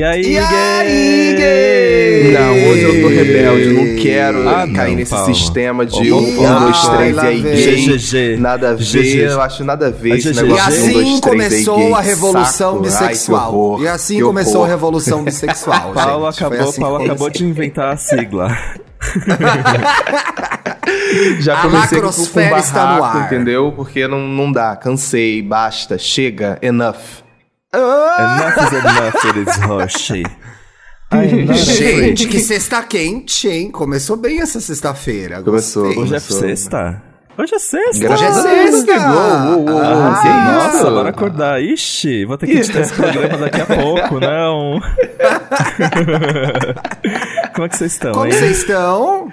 E aí, E aí, gay? gay? Não, hoje eu tô rebelde, não quero Ah, cair não, nesse Paulo. sistema de Ô, um, Paulo, dois, ai, três e lá aí gay. GG. Nada a ver, eu acho nada a ver esse. E negócio de um, assim começou a revolução Saco. bissexual. Ai, que horror, e assim começou a revolução bissexual. Paulo acabou, assim Paulo acabou de inventar a sigla. Já A comecei com, com lacrosfera está no barraco, ar. entendeu? Porque não, não dá, cansei, basta, chega, enough. Ah, enough is enough, it is Roshi. Gente, que sexta quente, hein? Começou bem essa sexta-feira. Começou, gostei. Hoje é sexta. Hoje é sexta. Graças Hoje é a Deus, sexta. Uou, uou, Ah, Nossa, isso? bora acordar. Ixi, vou ter que editar esse programa daqui a pouco, não. Como é que vocês estão, Como hein? vocês estão?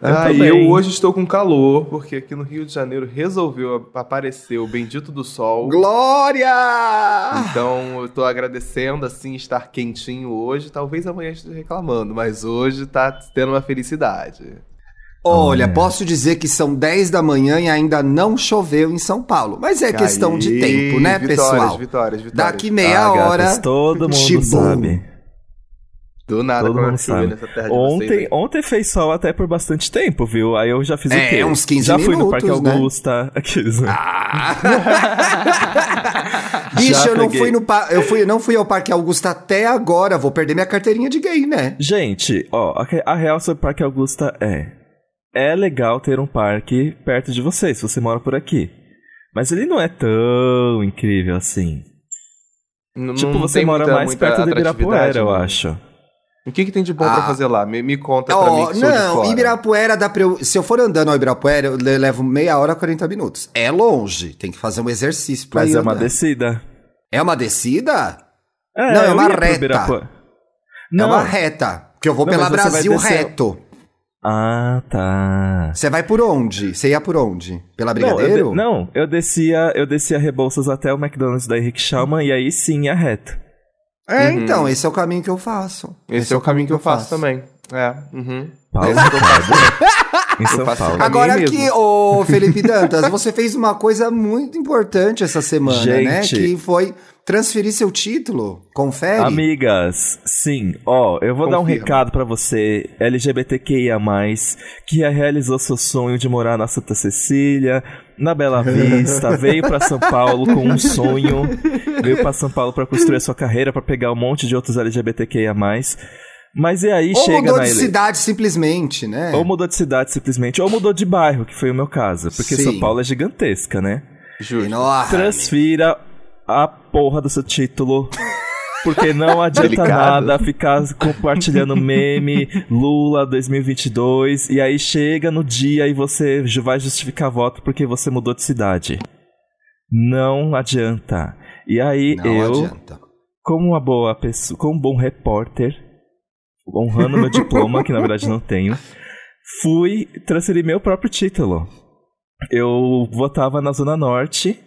Ah, Eu e eu hoje estou com calor, porque aqui no Rio de Janeiro resolveu aparecer o bendito do sol. Glória! Então eu tô agradecendo assim estar quentinho hoje. Talvez amanhã esteja reclamando, mas hoje tá tendo uma felicidade. Olha, posso dizer que são 10 da manhã e ainda não choveu em São Paulo. Mas é questão de Aí, tempo, né, vitórias, pessoal? Vitórias, vitórias. Daqui meia Ah, hora. gatas, todo mundo sabe. Do nada, Todo mundo sabe. nessa terra de vocês Ontem, ontem fez sol até por bastante tempo, viu? Aí eu já fiz o É, quê? uns 15 já fui no minutos, Parque né? Augusta. Aqueles, né? Bicho, Já eu não peguei. fui no pa... eu fui, não fui ao Parque Augusta até agora. Vou perder minha carteirinha de gay, né? Gente, ó, a, real sobre o Parque Augusta é... É legal ter um parque perto de você, se você mora por aqui. Mas ele não é tão incrível assim. Não- tipo, não você tem mora muita- mais perto do Ibirapuera, atratividade, eu né? acho. O que, que tem de bom Ah. pra fazer lá? Me, me conta pra mim que sou de não, fora. Ibirapuera dá pra eu. Se eu for andando ao Ibirapuera, eu le- levo meia hora, 40 minutos. É longe, tem que fazer um exercício pra Mas ir é uma andando. descida. É uma descida? É, Não, é uma reta. Ibirapuera. É Não. uma reta. Porque eu vou Não, pela Brasil reto. Ah, tá. Você vai por onde? Você ia por onde? Pela Não, eu, Brigadeiro? de- não, eu descia, eu descia Rebouças até o McDonald's da Henrique Schaumann e aí sim ia reto. É, Uhum. então, esse é o caminho que eu faço. Esse, é o caminho que eu faço, também. É. Uhum. Paulo, Esse que eu faço. em São Eu faço Paulo. Agora aqui, ô Felipe Dantas, você fez uma coisa muito importante essa semana, né? Gente. Que foi transferir seu título. Confere. Amigas, sim, ó, eu vou dar um recado pra você, LGBTQIA+, que realizou seu sonho de morar na Santa Cecília, na Bela Vista, veio pra São Paulo com um sonho, veio pra São Paulo pra construir a sua carreira, pra pegar um monte de outros LGBTQIA+, mas e aí Ou chega mudou na de ele... cidade simplesmente, né? Ou mudou de cidade simplesmente, ou mudou de bairro, que foi o meu caso, porque Sim. São Paulo é gigantesca, né? Justo. Transfira a porra do seu título. Porque não adianta Delicado. nada ficar compartilhando meme Lula 2022 e aí chega no dia e você vai justificar voto porque você mudou de cidade. Não adianta. E aí Não eu, adianta. como uma boa pessoa, como um bom repórter, honrando meu diploma, que na verdade não tenho, fui transferir meu próprio título. Eu votava na Zona Norte,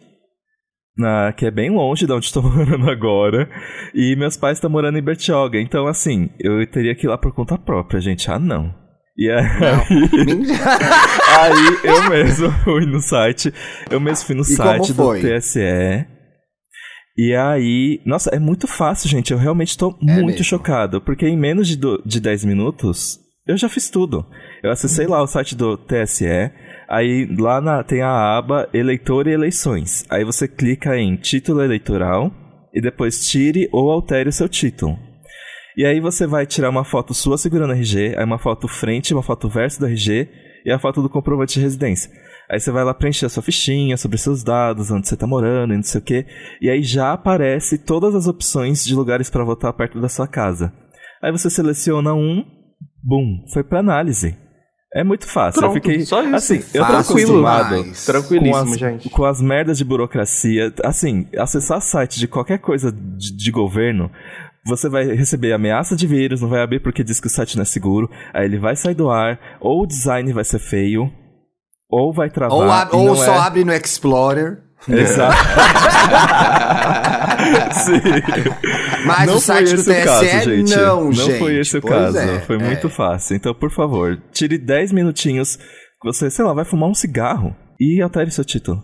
na, que é bem longe de onde estou morando agora, e meus pais estão morando em Bertioga. Então, assim, eu teria que ir lá por conta própria, gente. Ah, não. E aí, aí eu mesmo fui no site, eu mesmo fui no E site do? TSE. E aí, nossa, é muito fácil, gente. Eu realmente tô É muito mesmo. chocado, porque em menos de, do, de 10 minutos eu já fiz tudo. Eu acessei lá o site do TSE, aí lá na- tem a aba Eleitor e Eleições. Aí você clica em Título Eleitoral e depois tire ou altere o seu título. E aí você vai tirar uma foto sua segurando RG, aí uma foto frente, uma foto verso do RG e a foto do comprovante de residência. Aí você vai lá preencher a sua fichinha sobre seus dados, onde você tá morando e não sei o quê. E aí já aparece todas as opções de lugares para votar perto da sua casa. Aí você seleciona um, bum, foi para análise. É muito fácil. Pronto, eu fiquei só isso. assim, eu Fácil acostumado demais. Tranquilíssimo, com as, gente. com as merdas de burocracia. Assim, acessar site de qualquer coisa de, de governo, você vai receber ameaça de vírus, não vai abrir porque diz que o site não é seguro, aí ele vai sair do ar, ou o design vai ser feio, ou vai travar. Ou, ab- ou só é... abre no Explorer. Exato. Sim. Mas não o site foi do TSE o caso, gente. não, gente. foi esse o caso. é, foi é. muito fácil. Então, por favor, tire 10 minutinhos. Você, sei lá, vai fumar um cigarro e altere seu título.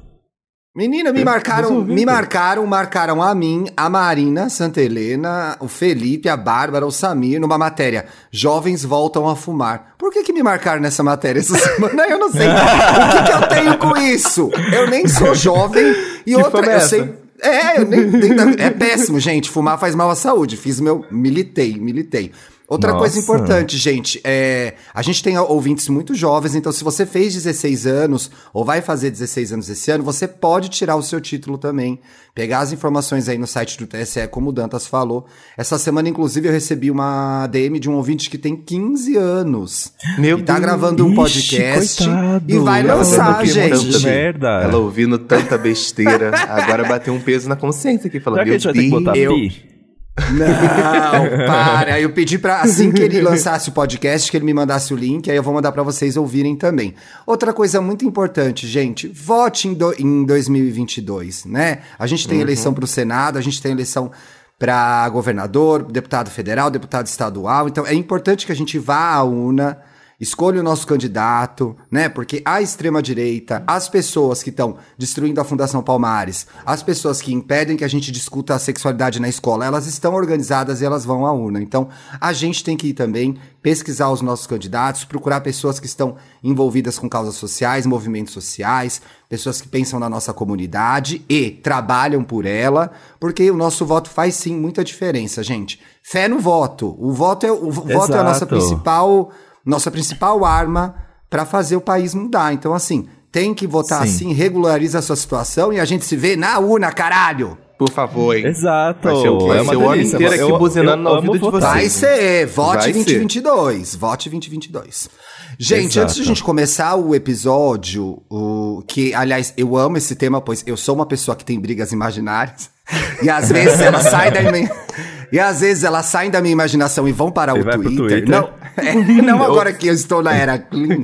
Menina, me marcaram, me marcaram, marcaram a mim, a Marina Santa Helena, o Felipe, a Bárbara, o Samir, numa matéria. Jovens voltam a fumar. Por que que me marcaram nessa matéria essa semana? Eu não sei. o que que eu tenho com isso? Eu nem sou jovem e Que outra, é eu essa? sei. É, eu nem, é péssimo, gente. Fumar faz mal à saúde. Fiz meu. Militei, militei. Outra Nossa. coisa importante, gente, é, a gente tem ouvintes muito jovens, então se você fez 16 anos ou vai fazer 16 anos esse ano, você pode tirar o seu título também. Pegar as informações aí no site do TSE, como o Dantas falou. Essa semana, inclusive, eu recebi uma DM de um ouvinte que tem 15 anos. Meu e tá Deus. gravando um Ixi, podcast coitado. e vai lançar, gente. merda. Ela ouvindo tanta besteira, agora bateu um peso na consciência aqui, falando, Será que a meu vai ter que Deus. botar eu- pi? Não, para. Eu pedi pra, assim que ele lançasse o podcast, que ele me mandasse o link, aí eu vou mandar pra vocês ouvirem também. Outra coisa muito importante, gente, vote em, do- em 2022, né? A gente tem eleição pro Senado, a gente tem eleição pra governador, deputado federal, deputado estadual, então é importante que a gente vá à urna, Escolha o nosso candidato, né? Porque a extrema-direita, as pessoas que estão destruindo a Fundação Palmares, as pessoas que impedem que a gente discuta a sexualidade na escola, elas estão organizadas e elas vão à urna. Então, a gente tem que ir também pesquisar os nossos candidatos, procurar pessoas que estão envolvidas com causas sociais, movimentos sociais, pessoas que pensam na nossa comunidade e trabalham por ela, porque o nosso voto faz sim muita diferença, gente. Fé no voto. O voto é, o voto é a nossa principal nossa principal arma para fazer o país mudar. Então, assim, tem que votar Sim. assim, regulariza a sua situação e a gente se vê na urna, caralho! Por favor, hein? Exato. Vai ser o é Vai ser o ano inteiro aqui Eu- buzinando no ouvido amo de votar. vocês. Vai ser, vote Vai ser. 2022, vote 2022. Gente, Exato. antes de a gente começar o episódio, o que, aliás, eu amo esse tema, pois eu sou uma pessoa que tem brigas imaginárias. E às vezes ela sai da minha, e às vezes elas saem da minha imaginação e vão para o Twitter. Twitter. Não, é, não agora que eu estou na era clean.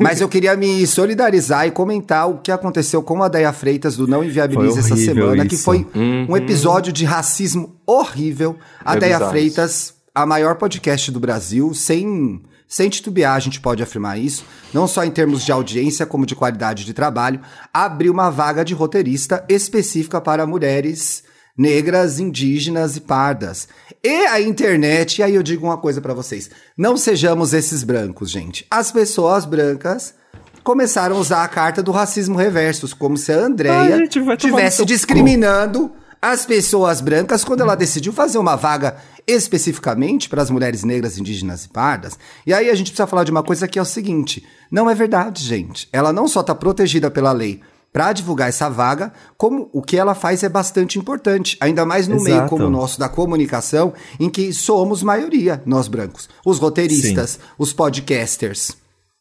Mas eu queria me solidarizar e comentar o que aconteceu com a Deia Freitas do Não Inviabilize essa semana, que isso. foi um episódio de racismo horrível. A É Deia bizarro Freitas, a maior podcast do Brasil, sem, sem titubear, a gente pode afirmar isso, não só em termos de audiência, como de qualidade de trabalho, abriu uma vaga de roteirista específica para mulheres negras, indígenas e pardas. E a internet, e aí eu digo uma coisa pra vocês, não sejamos esses brancos, gente. As pessoas brancas começaram a usar a carta do racismo reverso, como se a Andrea gente, vai tomar no tivesse seu cu. discriminando as pessoas brancas quando ela decidiu fazer uma vaga especificamente para as mulheres negras, indígenas e pardas. E aí a gente precisa falar de uma coisa que é o seguinte: não é verdade, gente. Ela não só está protegida pela lei para divulgar essa vaga, como o que ela faz é bastante importante, ainda mais no meio Exato. como o nosso da comunicação, em que somos maioria, nós brancos. Os roteiristas, os podcasters,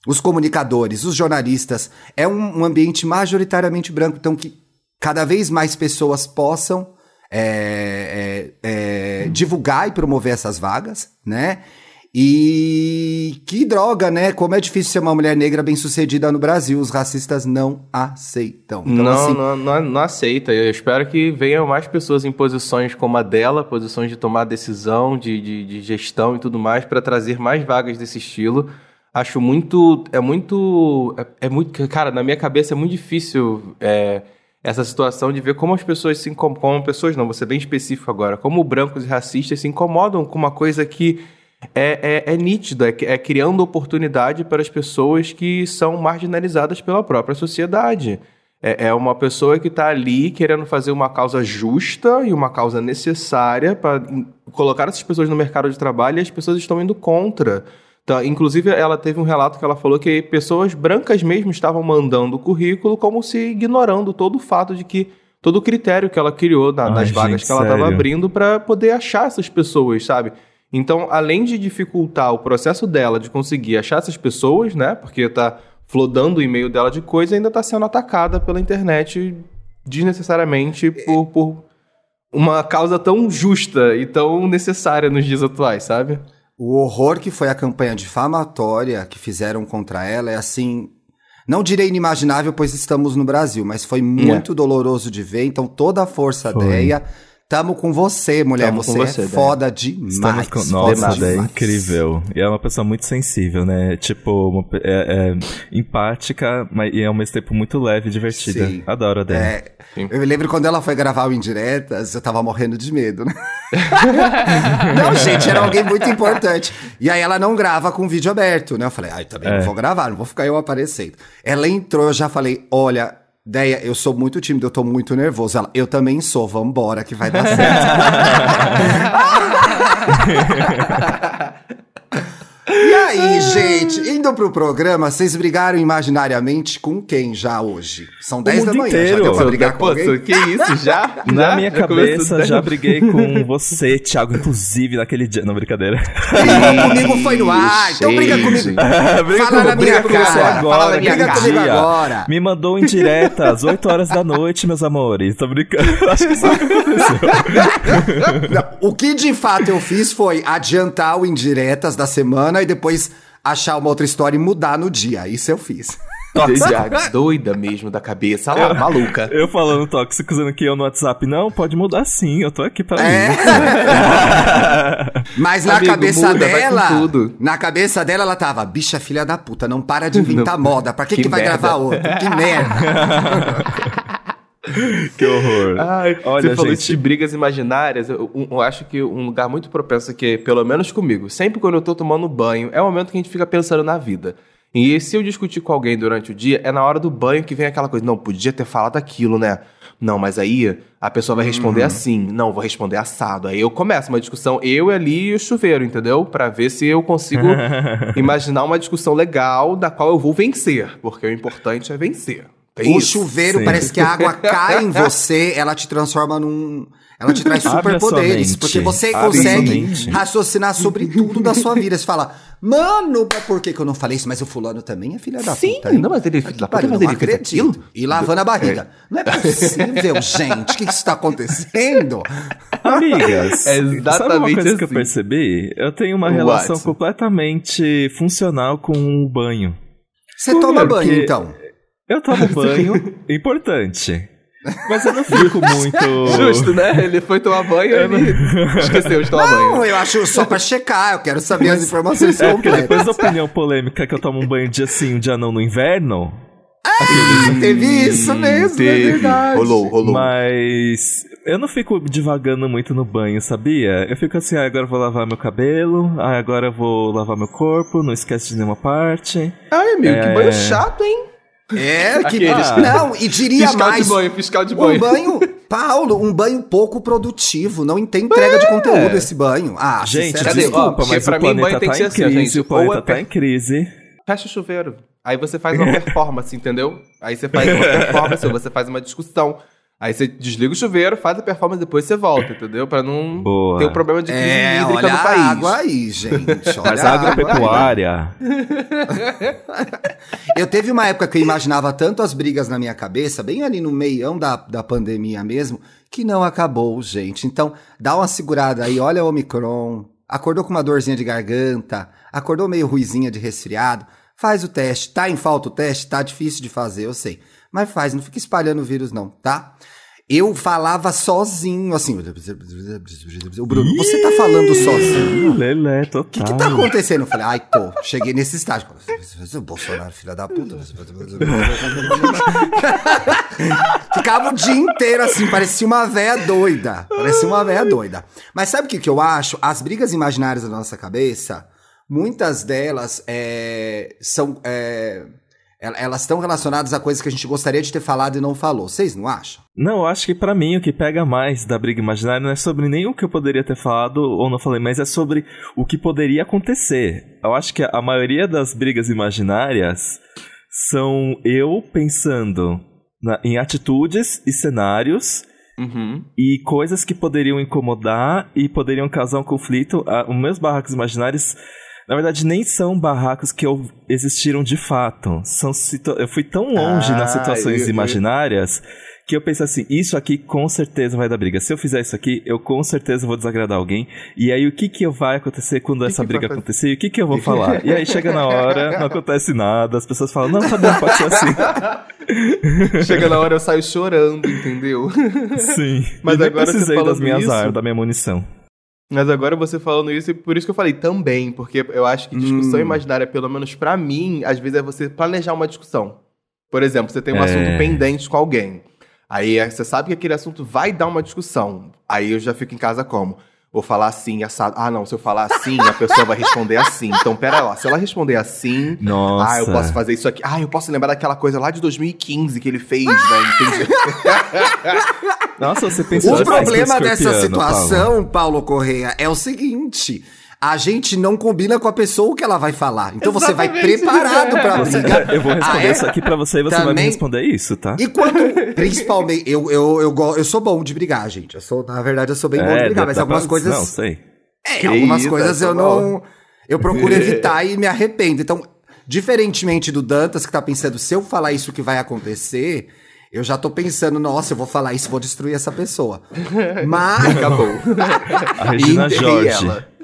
os comunicadores, os jornalistas. É um, um ambiente majoritariamente branco, então que cada vez mais pessoas possam é, é, é, divulgar e promover essas vagas, né? E que droga, né? Como é difícil ser uma mulher negra bem-sucedida no Brasil. Os racistas não aceitam. Então, não, assim, não, não, não aceita. Eu espero que venham mais pessoas em posições como a dela, posições de tomar decisão, de, de, de gestão e tudo mais, para trazer mais vagas desse estilo. Acho muito. É muito. É, é muito. Cara, na minha cabeça é muito difícil é, essa situação de ver como as pessoas se incomodam. Como pessoas, não, vou ser bem específico agora. Como brancos e racistas se incomodam com uma coisa que é, é, é nítida, é, é criando oportunidade para as pessoas que são marginalizadas pela própria sociedade. É, é uma pessoa que está ali querendo fazer uma causa justa e uma causa necessária para colocar essas pessoas no mercado de trabalho e as pessoas estão indo contra. Então, inclusive, ela teve um relato que ela falou que pessoas brancas mesmo estavam mandando o currículo como se ignorando todo o fato de que todo o critério que ela criou na- Ai, nas vagas gente, que ela estava abrindo para poder achar essas pessoas, sabe? Então, além de dificultar o processo dela de conseguir achar essas pessoas, né? Porque tá flodando o e-mail dela de coisa, ainda tá sendo atacada pela internet desnecessariamente por, por uma causa tão justa e tão necessária nos dias atuais, sabe? O horror que foi a campanha difamatória que fizeram contra ela é assim. Não direi inimaginável, pois estamos no Brasil, mas foi muito doloroso de ver. Então, toda a força Foi. Deia Tamo com você, mulher. Tamo você, com você, é foda demais. Estamos com... foda Nossa, demais. Déia é demais. incrível. E é uma pessoa muito sensível, né? Tipo, uma é, é empática, mas e ao mesmo tempo muito leve e divertida. Sim. Adoro a Déia. É, eu me lembro quando ela foi gravar o Indiretas, eu tava morrendo de medo, né? não, gente, era alguém muito importante. E aí ela não grava com vídeo aberto, né? Eu falei, ai, também É. não vou gravar, não vou ficar eu aparecendo. Ela entrou, eu já falei, olha, Deia, eu sou muito tímido, eu tô muito nervoso. Ela, eu também sou, vambora que vai dar certo. E aí, gente, indo pro programa, vocês brigaram imaginariamente com quem já hoje? São 10 da manhã, já inteiro. deu pra brigar com Pô, alguém? que isso? Já? Na Já? minha Já cabeça, já briguei com você, Thiago, inclusive naquele dia. Não, brincadeira. Brigou comigo foi no ar, então briga comigo. Briga Fala com- na minha briga com você cara, agora, fala na minha briga naquele comigo agora. Me mandou indireta às 8 horas da noite, meus amores. Tô brincando. Acho que isso Não, o que de fato eu fiz foi adiantar o indiretas da semana e depois achar uma outra história e mudar no dia. Isso eu fiz. Já doida mesmo da cabeça, lá, maluca. Eu falando tóxico, dizendo que eu no WhatsApp, não, pode mudar sim, eu tô aqui pra É. isso. Mas na Amigo, cabeça muda, dela, tudo. na cabeça dela ela tava, bicha filha da puta, não para de inventar moda. Pra que que, que vai merda. gravar outro? Que merda. que horror. Ai, Olha, você falou gente. isso de brigas imaginárias. Eu, eu acho que um lugar muito propenso aqui, pelo menos comigo, sempre quando eu tô tomando banho, é o momento que a gente fica pensando na vida. E se eu discutir com alguém durante o dia, é na hora do banho que vem aquela coisa, não, podia ter falado aquilo, né? Não, mas aí a pessoa vai responder assim. Não, vou responder assado. Aí eu começo uma discussão, eu ali e o chuveiro, entendeu? Pra ver se eu consigo imaginar uma discussão legal da qual eu vou vencer. Porque o importante é vencer. Tem o isso. chuveiro, sim. parece que a água cai em você, ela te transforma num. Ela te traz superpoderes. Porque você Abre consegue raciocinar sobre tudo da sua vida. Você fala, mano, por que, que eu não falei isso? Mas o fulano também é filha da Sim, puta. hein? não, mas ele é filho da puta, Pariu, mas ele fez acredito. aquilo. E lavando a barriga. Não é possível, gente. O que, que isso tá acontecendo? Amigas, É sabe uma exatamente coisa que eu assim. percebi? Eu tenho uma What? relação completamente funcional com o banho. Você toma banho, então. Eu tomo banho, importante. Mas eu não fico muito. Justo, né? Ele foi tomar banho e ele esqueceu de tomar banho. Não, eu acho só pra checar. Eu quero saber as informações É porque depois completas. da opinião polêmica que eu tomo um banho dia sim, um dia não no inverno. Teve isso mesmo, é Teve. verdade. Rolou, rolou. Mas eu não fico divagando muito no banho, sabia? Eu fico assim, ah, agora eu vou lavar meu cabelo, ah, agora eu vou lavar meu corpo, não esquece de nenhuma parte. Ai, amigo, que É. banho chato, hein? É, que. Aqueles- Não, e diria Fiscal mais. de banho, fiscal de Um banho. banho, Paulo, um banho pouco produtivo. Não tem entrega de conteúdo esse banho. Ah, Gente? Ó, desculpa, mas pra o mim, banho tem tá que ser assim, crise, gente. o planeta é tá em crise. Fecha o chuveiro. Aí você faz uma performance, entendeu? Aí você faz uma performance, ou você faz uma discussão. Aí você desliga o chuveiro, faz a performance, depois você volta, entendeu? Pra não Boa. ter um problema de crise É, hídrica olha no a país. água aí, gente. Olha Mas a a agropecuária. Eu teve uma época que eu imaginava tanto as brigas na minha cabeça, bem ali no meião da, da pandemia mesmo, que não acabou, gente. Então, dá uma segurada aí, olha o Omicron, acordou com uma dorzinha de garganta, acordou meio ruizinha de resfriado, faz o teste. Tá em falta o teste? Tá difícil de fazer, eu sei. Mas faz, não fica espalhando o vírus não, tá? Eu falava sozinho, assim. O Bruno, você tá falando sozinho? Lelé, O total. que, que tá acontecendo? Eu falei, ai, tô. Cheguei nesse estágio. O Bolsonaro, filha da puta. Ficava o dia inteiro assim, parecia uma véia doida. Parecia uma véia doida. Mas sabe o que, que eu acho? As brigas imaginárias da nossa cabeça, muitas delas é, são. é, elas estão relacionadas a coisas que a gente gostaria de ter falado e não falou. Vocês não acham? Não, eu acho que pra mim o que pega mais da briga imaginária não é sobre nem o que eu poderia ter falado ou não falei, mas é sobre o que poderia acontecer. Eu acho que a maioria das brigas imaginárias são eu pensando na- em atitudes e cenários Uhum. e coisas que poderiam incomodar e poderiam causar um conflito. Ah, os meus barracos imaginários, na verdade, nem são barracos que eu- existiram de fato. São eu fui tão longe Ah, nas situações eu- eu- imaginárias que eu penso assim, isso aqui com certeza vai dar briga. Se eu fizer isso aqui, eu com certeza vou desagradar alguém. E aí o que que vai acontecer quando Que essa que briga acontecer? E o que que eu vou falar? E aí chega na hora, não acontece nada, as pessoas falam, não, tá bom, pode ser assim. Chega na hora eu saio chorando, entendeu? Sim. Mas E agora você precisei das falando minhas isso- armas, da minha munição. Mas agora você falando isso, e por isso que eu falei também, porque eu acho que discussão Hum. imaginária, pelo menos pra mim, às vezes é você planejar uma discussão. Por exemplo, você tem um É. assunto pendente com alguém. Aí é, você sabe que aquele assunto vai dar uma discussão. Aí eu já fico em casa como? Vou falar assim, assado. Ah, não, se eu falar assim, a pessoa vai responder assim. Então, pera lá, se ela responder assim, Nossa. ah, eu posso fazer isso aqui. Ah, eu posso lembrar daquela coisa lá de 2015 que ele fez, né? Entendi. Nossa, você pensou O problema dessa escorpiano, Paulo. situação, Paulo Correia, é o seguinte. A gente não combina com a pessoa o que ela vai falar. Então você vai Exatamente. preparado pra Você- briga. eu vou responder Ah, é? isso aqui pra você e você vai me Também- responder isso, tá? E quando, principalmente, eu, eu, eu, eu sou bom de brigar, gente. Eu sou, na verdade, eu sou bem bom de brigar, dá- mas dá algumas pra- coisas. Não, sei. É, Que algumas isso, coisas é eu não. Eu procuro evitar e me arrependo. Então, diferentemente do Dantas, que tá pensando, se eu falar isso que vai acontecer, eu já tô pensando, nossa, eu vou falar isso, vou destruir essa pessoa. Mas. Acabou. A Regina Jorge. ela.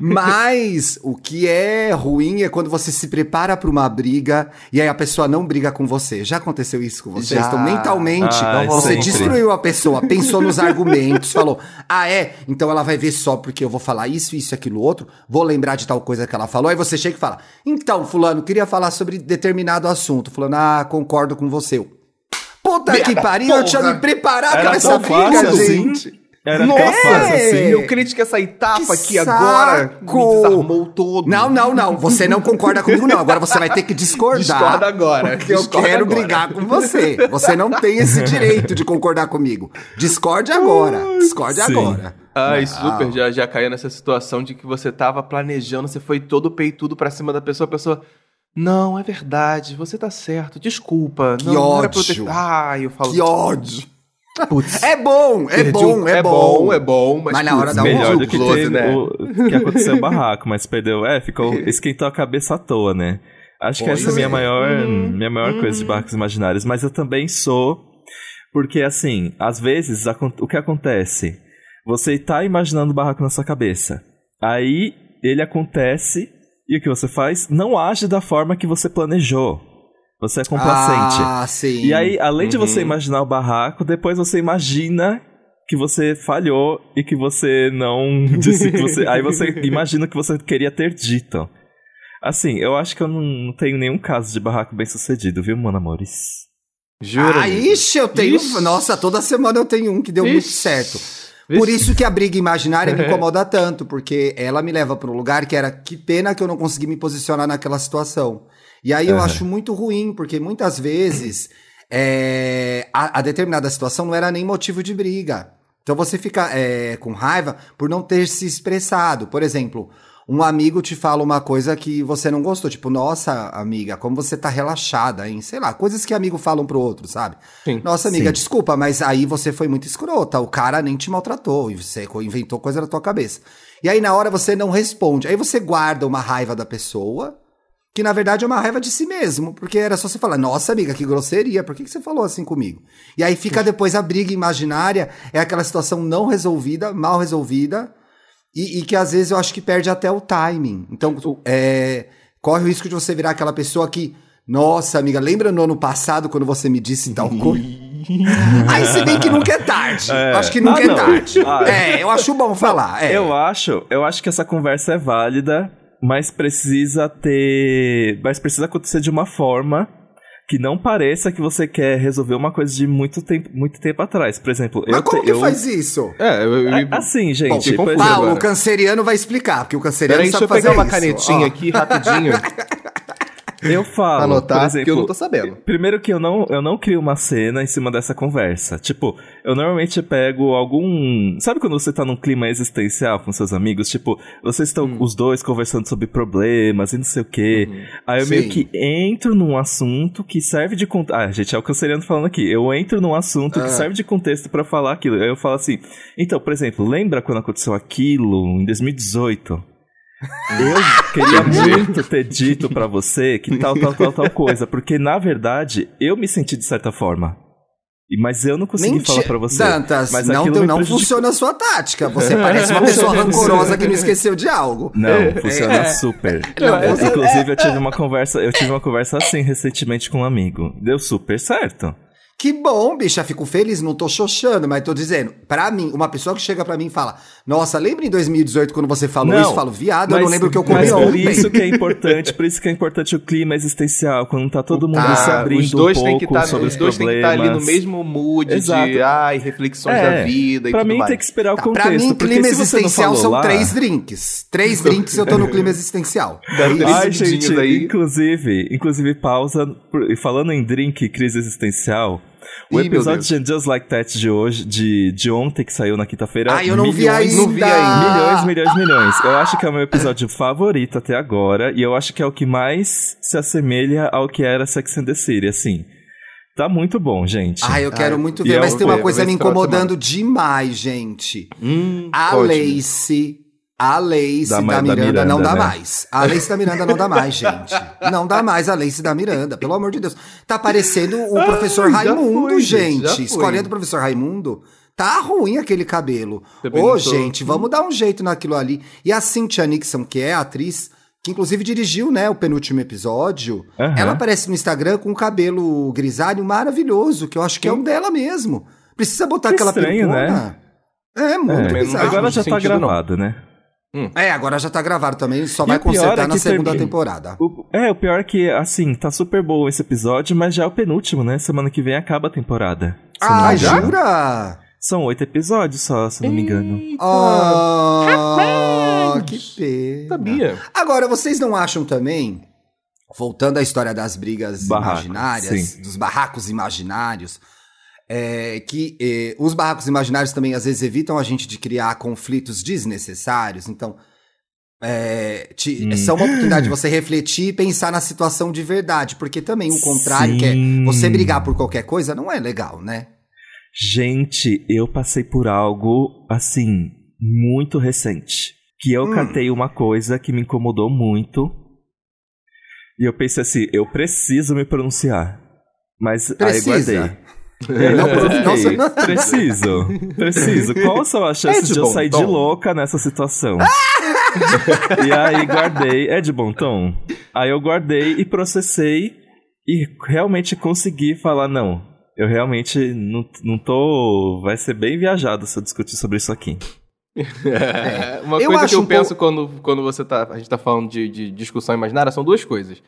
Mas o que é ruim é quando você se prepara pra uma briga e aí a pessoa não briga com você. Já aconteceu isso com vocês? Já. Então, mentalmente, Ai, você sempre. destruiu a pessoa, pensou nos argumentos, falou: ah, é? Então ela vai ver só porque eu vou falar isso, isso, aquilo, outro, vou lembrar de tal coisa que ela falou. Aí você chega e fala: então, Fulano, queria falar sobre determinado assunto. Fulano, ah, concordo com você. Eu, Puta que pariu, eu tinha porra. me preparado pra essa briga, assim. gente. Era Nossa, fácil assim. Eu critico essa etapa Que aqui agora. saco! Me desarmou todo. Não, não, não. Você não concorda comigo, não. Agora você vai ter que discordar. Discorda agora. Porque eu Discorda quero agora. brigar com você. Você não tem esse direito de concordar comigo. Discorde agora. Discorde Sim. agora. Ai, Não. super, já, já caiu nessa situação de que você tava planejando, você foi todo peitudo pra cima da pessoa, a pessoa. Não, é verdade, você tá certo, desculpa. Que não, não era pra eu ter-" ódio. Ai, eu falo. Que ódio. Putz, É bom, é perdi bom, um- é, é bom. bom, é bom, mas, Mas na hora um Melhor do que close, ter né? o que aconteceu o barraco, mas perdeu. É, ficou. Esquentou a cabeça à toa, né? Acho que Pois essa é a minha é. maior, minha maior coisa de barracos imaginários. Mas eu também sou. Porque, assim, às vezes o que acontece? Você tá imaginando o barraco na sua cabeça. Aí ele acontece e o que você faz? Não age da forma que você planejou. Você é complacente. Ah, sim. E aí, além de você Uhum. imaginar o barraco, depois você imagina que você falhou e que você não disse que você. aí você imagina o que você queria ter dito. Assim, eu acho que eu não, tenho nenhum caso de barraco bem sucedido, viu, mano amores? Jura? Ah, ixi, eu tenho. Ixi. Nossa, toda semana eu tenho um que deu muito Ixi. certo. Por isso que a briga imaginária me incomoda tanto, porque ela me leva para um lugar que era que pena que eu não consegui me posicionar naquela situação. E aí eu acho muito ruim, porque muitas vezes é, a, a determinada situação não era nem motivo de briga. Então você fica é, com raiva por não ter se expressado. Por exemplo, um amigo te fala uma coisa que você não gostou, tipo, nossa, amiga, como você tá relaxada, hein? Sei lá, coisas que amigo falam pro outro, sabe? Sim. Nossa, amiga, Sim. desculpa, mas aí você foi muito escrota. O cara nem te maltratou e você inventou coisa na tua cabeça. E aí na hora você não responde. Aí você guarda uma raiva da pessoa, que na verdade é uma raiva de si mesmo, porque era só você falar: "Nossa, amiga, que grosseria, por que que você falou assim comigo?". E aí fica depois a briga imaginária, é aquela situação não resolvida, mal resolvida, e, e que às vezes eu acho que perde até o timing. Então, é, corre o risco de você virar aquela pessoa que nossa, amiga, lembra no ano passado quando você me disse tal coisa? Aí se bem que nunca é tarde. É. Eu acho que nunca Ah, é não. tarde. Ah, é, eu acho bom falar. É. Eu acho, eu acho que essa conversa é válida, mas precisa ter. Mas precisa acontecer de uma forma que não pareça que você quer resolver uma coisa de muito tempo, muito tempo atrás. Por exemplo, Mas eu. como te- que eu... faz isso? É, eu, eu, É, Assim, gente, Bom, exemplo, Paulo, o agora. canceriano vai explicar, porque o canceriano Peraí, deixa sabe eu fazer pegar uma canetinha Ó. aqui rapidinho. eu falo. anotar, por exemplo, porque eu não tô sabendo. Primeiro que eu não, eu não crio uma cena em cima dessa conversa. Tipo, eu normalmente pego algum. Sabe quando você tá num clima existencial com seus amigos? Tipo, vocês estão Hum. os dois conversando sobre problemas e não sei o quê. Uhum. Aí eu Sim. meio que entro num assunto que serve de contexto. Ah, gente, é o canceriano falando aqui. Eu entro num assunto Ah. que serve de contexto pra falar aquilo. Aí eu falo assim. Então, por exemplo, lembra quando aconteceu aquilo em 2018? Eu queria muito ter dito pra você que tal, tal, tal, tal coisa, porque na verdade eu me senti de certa forma. E- Mas eu não consegui Mentira. falar pra você. Dantas, mas não, não funciona a sua tática. Você parece uma pessoa rancorosa que não esqueceu de algo. Não, funciona É. super. Não, Eu- você- inclusive, eu tive uma conversa, eu tive uma conversa assim recentemente com um amigo. Deu super certo. Que bom, bicha, fico feliz, não tô xoxando, mas tô dizendo, pra mim, uma pessoa que chega pra mim e fala, nossa, lembra em 2018 quando você falou Não, isso? Eu falo, viado, eu não Mas- lembro o que eu comi Mas por ontem. isso que é importante, por isso que é importante o clima existencial, quando tá todo mundo Tá, se abrindo os dois um têm pouco que estar sobre os os dois têm que estar ali no problemas. mesmo mood Exato. de ai, reflexões É, da vida e pra tudo mim mais. tem que esperar o Tá, contexto. pra mim, clima existencial são lá- três drinks. Três drinks eu tô no clima existencial. Ai, gente, aí. inclusive, inclusive, pausa. por- E falando em drink crise existencial, o Ih, episódio de Just Like That de hoje, de, de ontem, que saiu na quinta-feira. Ai, eu não vi milhões, ainda. não vi ainda. Milhões, milhões, milhões. Eu acho que é o meu episódio favorito até agora. E eu acho que é o que mais se assemelha ao que era Sex and the City, assim. Tá muito bom, gente. Ai, eu quero Ai, muito ver, eu mas tem uma ver, coisa me incomodando demais, gente. Hum, A. Lace, a Lace Da da, Ma- da Miranda, não Miranda, dá né? mais. A Lace da Miranda não dá mais, gente. Não dá mais a Lace da Miranda, pelo amor de Deus. Tá parecendo o professor já Raimundo, foi, gente. Escolhendo o professor Raimundo. Tá ruim aquele cabelo. Ô, tô- gente, vamos dar um jeito naquilo ali. E a Cynthia Nixon, que é a atriz, que inclusive dirigiu, né, o penúltimo episódio, Aham. ela aparece no Instagram com um cabelo grisalho maravilhoso, que eu acho que é um dela mesmo. Precisa botar Que aquela estranho, né? É, muito É, bizarro. agora já tá sentido, não. Né? É, agora já tá gravado também, só E vai consertar é na segunda termina- temporada. O- é, o pior é que, assim, tá super bom esse episódio, mas já é o penúltimo, né? Semana que vem acaba a temporada. Ah, jura? São oito episódios só, se eu não me engano. Oh, que pena. Sabia. Agora, vocês não acham também, voltando à história das brigas Barraco, imaginárias, sim. dos barracos imaginários, é, que eh, os barracos imaginários também às vezes evitam a gente de criar conflitos desnecessários, então é, te- Hum. são uma oportunidade de você refletir e pensar na situação de verdade, porque também o contrário, que é Sim. você brigar por qualquer coisa, não é legal, né? Gente, eu passei por algo, assim, muito recente. Que eu Hum. catei uma coisa que me incomodou muito. E eu pensei assim, eu preciso me pronunciar. Mas Precisa. aí guardei. É, não, pronunciei. não- Preciso. Preciso. Qual são as chances É de de eu sair tom. de louca nessa situação? e aí guardei. É de bom tom? Aí eu guardei e processei e realmente consegui falar, não. Eu realmente não, não tô. Vai ser bem viajado se eu discutir sobre isso aqui. É, Uma Eu coisa que eu um penso quando, quando você tá, a gente tá falando de, de discussão imaginária são duas coisas.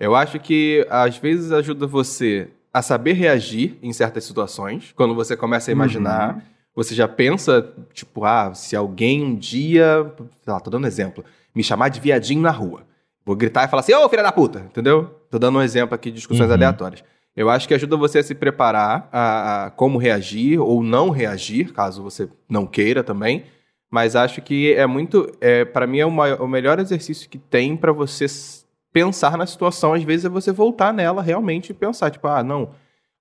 Eu acho que às vezes ajuda você a saber reagir em certas situações. Quando você começa a imaginar, você já pensa, tipo, ah, se alguém um dia, sei lá, tô dando um exemplo, me chamar de viadinho na rua. Vou gritar e falar assim, ô filha da puta, entendeu? Tô dando um exemplo aqui de discussões Uhum. aleatórias. Eu acho que ajuda você a se preparar a, a como reagir ou não reagir, caso você não queira também. Mas acho que é muito. É, para mim, é o, maior- o melhor exercício que tem pra você pensar na situação. Às vezes é você voltar nela realmente e pensar, tipo, ah, não.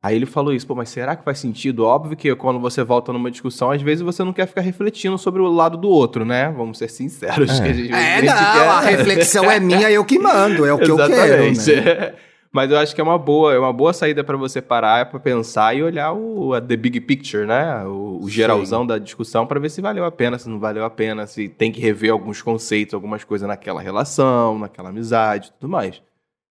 Aí ele falou isso, pô, mas será que faz sentido? Óbvio que quando você volta numa discussão, às vezes você não quer ficar refletindo sobre o lado do outro, né? Vamos ser sinceros. É. que a gente- a É, gente não, quer- a reflexão é minha, eu que mando, é o que eu quero, Exatamente. né? Mas eu acho que é uma boa, é uma boa saída pra você parar pra pensar e olhar o a the big picture, né? O, o geralzão da discussão pra ver se valeu a pena, se não valeu a pena, se tem que rever alguns conceitos, algumas coisas naquela relação, naquela amizade, tudo mais.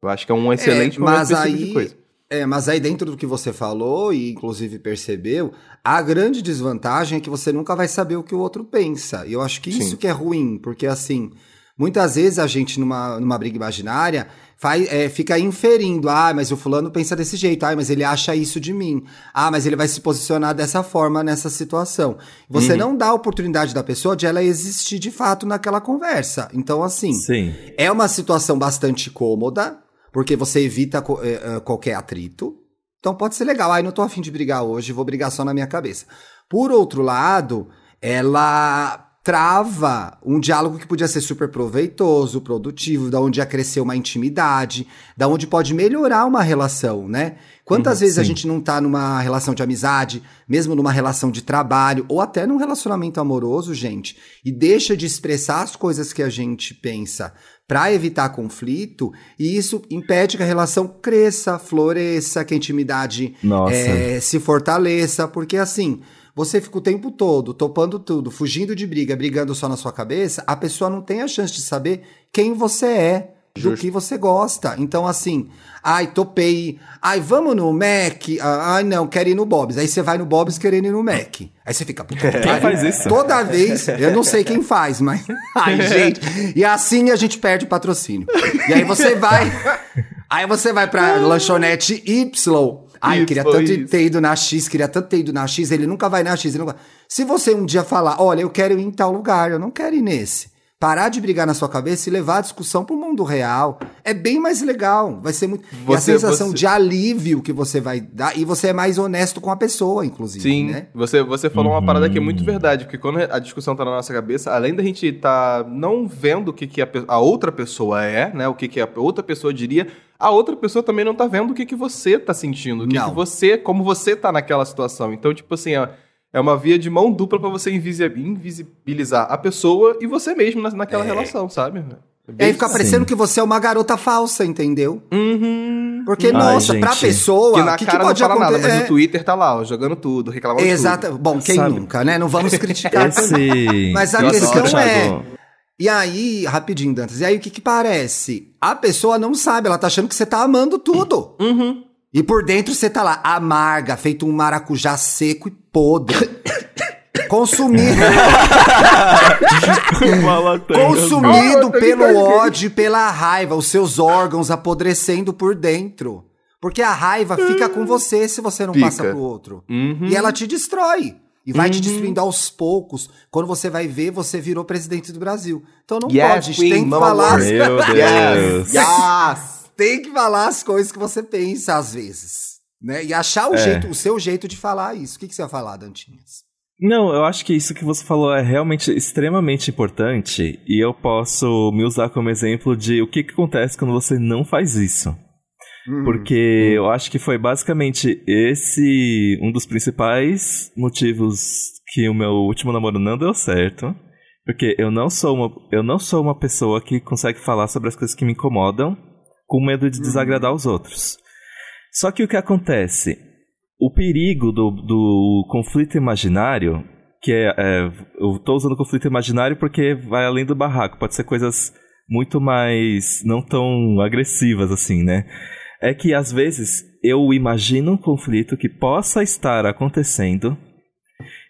Eu acho que é um excelente momento mas esse tipo aí- de coisa. É, mas aí dentro do que você falou e inclusive percebeu, a grande desvantagem é que você nunca vai saber o que o outro pensa. E eu acho que isso Sim. que é ruim, porque assim, muitas vezes a gente numa, numa briga imaginária faz, é, fica inferindo, ah, mas o fulano pensa desse jeito, ah, mas ele acha isso de mim, ah, mas ele vai se posicionar dessa forma nessa situação. Você Uhum. não dá a oportunidade da pessoa de ela existir de fato naquela conversa. Então, assim, Sim. é uma situação bastante cômoda, porque você evita co- eh, eh, qualquer atrito. Então pode ser legal. Ai, não tô afim de brigar hoje, vou brigar só na minha cabeça. Por outro lado, ela trava um diálogo que podia ser super proveitoso, produtivo, da onde ia crescer uma intimidade, da onde pode melhorar uma relação, né? Quantas Uhum, vezes a sim. gente não tá numa relação de amizade, mesmo numa relação de trabalho, ou até num relacionamento amoroso, gente, e deixa de expressar as coisas que a gente pensa pra evitar conflito, e isso impede que a relação cresça, floresça, que a intimidade é, se fortaleça, porque assim, você fica o tempo todo topando tudo, fugindo de briga, brigando só na sua cabeça, a pessoa não tem a chance de saber quem você é, do Justo. que você gosta. Então, assim, ai, topei, ai, vamos no Mac, Ah, ai, não, quero ir no Bob's. Aí você vai no Bob's querendo ir no Mac. Aí você fica, puta, Quem faz isso? Toda vez, eu não sei quem faz, mas. Ai, gente. E assim a gente perde o patrocínio. E aí você vai. Aí você vai pra lanchonete Y. Ai, eu queria tanto isso. ter ido na X, queria tanto ter ido na X, ele nunca vai na X. Ele nunca... Se você um dia falar, olha, eu quero ir em tal lugar, eu não quero ir nesse. Parar de brigar na sua cabeça e levar a discussão pro mundo real. É bem mais legal. Vai ser muito. e a Você- sensação você- de alívio que você vai dar. E você é mais honesto com a pessoa, inclusive. Sim, Né? você, você falou uma parada que é muito verdade, porque quando a discussão tá na nossa cabeça, além da gente tá não vendo o que, que a, a outra pessoa é, né, o que, que a outra pessoa diria, a outra pessoa também não tá vendo o que, que você tá sentindo, o que, que você, como você tá naquela situação. Então, tipo assim, é, é uma via de mão dupla pra você invisi- invisibilizar a pessoa e você mesmo na, naquela relação, sabe? É E aí fica parecendo Sim. que você é uma garota falsa, entendeu? Uhum. Porque, Ai, nossa, pra gente. pessoa. Que na que, que cara pode não fala nada, acontecer? mas É, no Twitter tá lá, ó, jogando tudo, reclamando Exato. tudo. Bom, quem Sabe? nunca, né? Não vamos criticar. Esse. Mas a Nossa, questão é- E aí, rapidinho, Dantas, e aí o que que parece? A pessoa não sabe, ela tá achando que você tá amando tudo. Uhum. E por dentro você tá lá, amarga, feito um maracujá seco e podre. Consumido, consumido pelo ódio e pela raiva, os seus órgãos apodrecendo por dentro. Porque a raiva fica com você se você não Fica. passa pro outro. Uhum. E ela te destrói. E vai te Uhum. destruindo aos poucos. Quando você vai ver, você virou presidente do Brasil. Então não Yes, pode, queen, tem que falar. Meu Deus. Yes! Yes! Tem que falar as coisas que você pensa às vezes. Né? E achar o É. jeito, o seu jeito de falar isso. O que, que você vai falar, Dantinhas? Não, eu acho que isso que você falou é realmente extremamente importante e eu posso me usar como exemplo de o que, que acontece quando você não faz isso. Hum. Porque eu acho que foi basicamente esse um dos principais motivos que o meu último namoro não deu certo. Porque eu não sou uma, eu não sou uma pessoa que consegue falar sobre as coisas que me incomodam com medo de desagradar os outros. Só que o que acontece? O perigo do, do conflito imaginário, que é, é. Eu tô usando conflito imaginário porque vai além do barraco, pode ser coisas muito mais. não tão agressivas assim, né? É que às vezes eu imagino um conflito que possa estar acontecendo,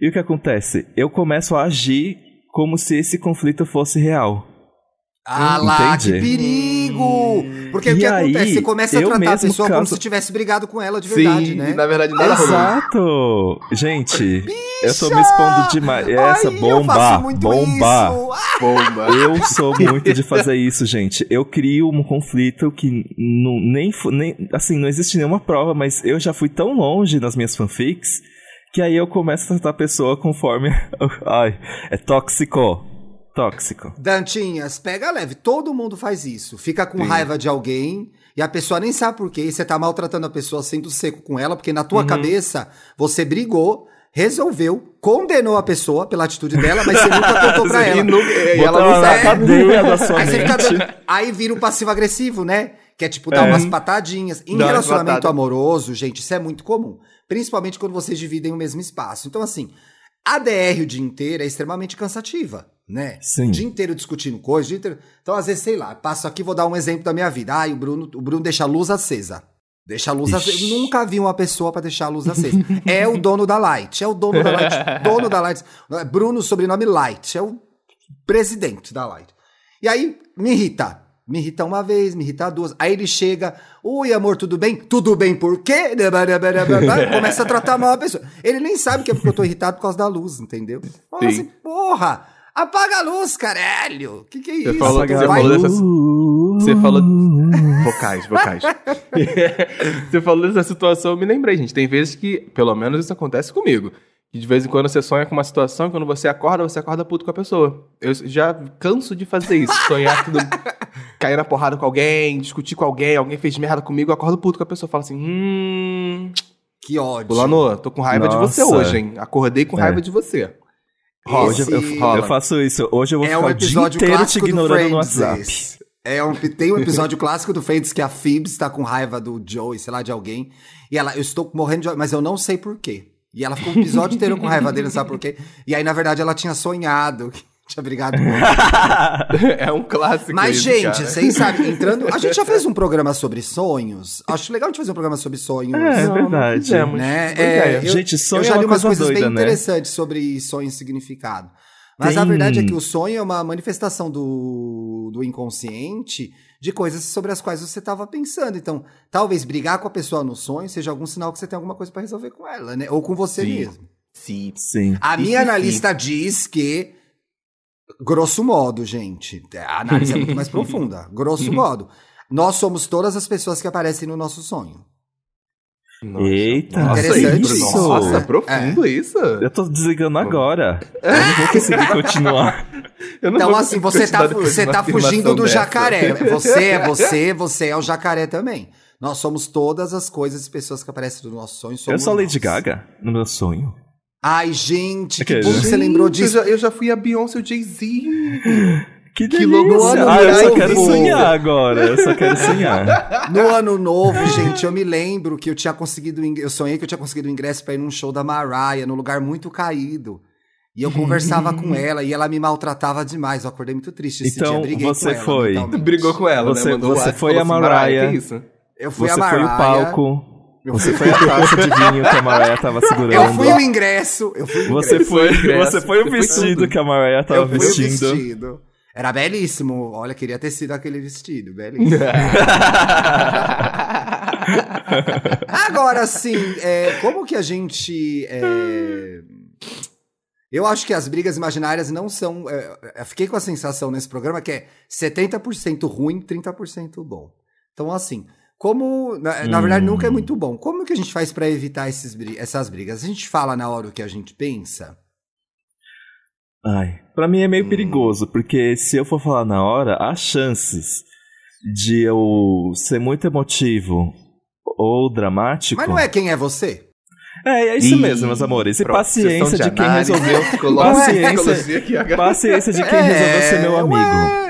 e o que acontece? Eu começo a agir como se esse conflito fosse real. Ah lá, Entendi. que perigo! Porque o E que aí, acontece? Você começa a eu tratar a pessoa como causo- se tivesse brigado com ela de verdade, Sim, né? na verdade nada rolou. Exato! Gente, eu tô me expondo demais. Essa Ai, eu bomba, faço muito bomba. isso. Bomba. Eu sou muito de fazer isso, gente. Eu crio um conflito que não, nem, nem. Assim, não existe nenhuma prova, mas eu já fui tão longe nas minhas fanfics que aí eu começo a tratar a pessoa conforme. Ai, é tóxico. Tóxico. Dantinhas, pega leve. Todo mundo faz isso. Fica com Sim. raiva de alguém e a pessoa nem sabe por quê. E você tá maltratando a pessoa sendo seco com ela, porque na Uhum. tua cabeça você brigou, resolveu, condenou a pessoa pela atitude dela, mas você nunca contou pra ela. nu- e ela não sabe. Aí, fica aí vira o passivo-agressivo, né? Que é tipo dar É. umas patadinhas. Em Dá relacionamento amoroso, gente, isso é muito comum. Principalmente quando vocês dividem o mesmo espaço. Então, assim, a DR o dia inteiro é extremamente cansativa, né? Sim. O dia inteiro discutindo coisas. dia inteiro- Então, às vezes, sei lá, passo aqui, vou dar um exemplo da minha vida. Ai, o Bruno, o Bruno deixa a luz acesa. Deixa a luz Ixi. acesa. Eu nunca vi uma pessoa pra deixar a luz acesa. é o dono da Light. É o dono da Light. dono da Light. Bruno, sobrenome Light. É o presidente da Light. E aí, me irrita. Me irrita uma vez, me irrita duas. Aí ele chega, oi amor, tudo bem? Tudo bem por quê? Começa a tratar mal a pessoa. Ele nem sabe que é porque eu tô irritado por causa da luz, entendeu? Fala Sim. assim, porra, apaga a luz, caralho. Que que é isso? falou- você falou dessa- luz. Você falou. Vocais, vocais. você falou dessa situação, eu me lembrei, gente. Tem vezes que, pelo menos isso acontece comigo. Que de vez em quando você sonha com uma situação e quando você acorda, você acorda puto com a pessoa. Eu já canso de fazer isso, sonhar tudo. cair na porrada com alguém, discutir com alguém, alguém fez merda comigo, eu acordo puto com a pessoa fala assim: hum. Que ódio. Fulano, tô com raiva de você Nossa. hoje, hein? Acordei com É. raiva de você. Hoje eu, Esse- eu- eu faço isso. Hoje eu vou É ficar um o dia episódio inteiro te clássico do ignorando no Friends. WhatsApp. É um, tem um episódio clássico do Friends que a Phoebe está com raiva do Joey, sei lá, de alguém. E ela, eu estou morrendo de mas eu não sei por quê. E ela ficou o episódio inteiro com raiva dele, não sabe por quê. E aí, na verdade, ela tinha sonhado que tinha brigado com ele. é um clássico. Mas, esse, gente, cara. vocês sabem, entrando. A gente já fez um programa sobre sonhos. Acho legal a gente fazer um programa sobre sonhos. É, Não, não verdade. Né? É, eu, Gente, sonho eu já é li uma umas coisa coisas doida, bem né? interessantes sobre sonho e significado. Mas a Tem- verdade é que o sonho é uma manifestação do, do inconsciente de coisas sobre as quais você estava pensando. Então, talvez brigar com a pessoa no sonho seja algum sinal que você tem alguma coisa para resolver com ela, né? Ou com você Sim. mesmo. Sim. Sim. A Sim, minha sim, analista diz que, grosso modo, gente, a análise é muito mais profunda. Grosso modo, nós somos todas as pessoas que aparecem no nosso sonho. Nossa. Eita, Nossa, Interessante isso. isso. Nossa, É. profundo isso. Eu tô desligando agora. Eu não vou conseguir continuar. Eu não Então, vou assim, você tá, você tá fugindo do dessa. jacaré. Você é você, você é o jacaré também. Nós somos todas as coisas e pessoas que aparecem no nosso sonho. Eu sou a Lady. Gaga no meu sonho. Ai, gente, que bom que você lembrou Gente, disso. Eu já, eu já fui a Beyoncé e o Jay-Z. Que Que delícia. louco, ano Ah, eu só novo. quero sonhar agora. Eu só quero sonhar. No ano novo, gente, eu me lembro que eu tinha conseguido. Eu sonhei que eu tinha conseguido o ingresso pra ir num show da Mariah, num lugar muito caído. E eu conversava com ela e ela me maltratava demais. Eu acordei muito triste esse Então, dia. Briguei você com ela, foi. Brigou com ela, Você- né? Mandou você foi a assim, Mariah. isso? Eu fui Você a foi Mariah. o palco. Você foi a taça de vinho que a Mariah tava segurando. Eu fui o ingresso. Eu fui o Você ingresso. foi, Foi o você foi o você foi vestido que a Mariah tava eu fui o vestindo. vestido. Era belíssimo. Olha, queria ter sido aquele vestido. Belíssimo. Agora, sim, é, como que a gente. é, Eu acho que as brigas imaginárias não são. é, eu fiquei com a sensação nesse programa que é 70% ruim, 30% bom. Então, assim, como. Na, na verdade, Hum. nunca é muito bom. Como que a gente faz pra evitar esses, essas brigas? A gente fala na hora o que a gente pensa? Ai, pra mim é meio perigoso, porque se eu for falar na hora, há chances de eu ser muito emotivo ou dramático. Mas não é quem é você? É, é isso Ih, mesmo, meus amores. E pronto, paciência sessão de quem análise, resolveu. Paciência, paciência de quem resolveu ser meu amigo. É, ué.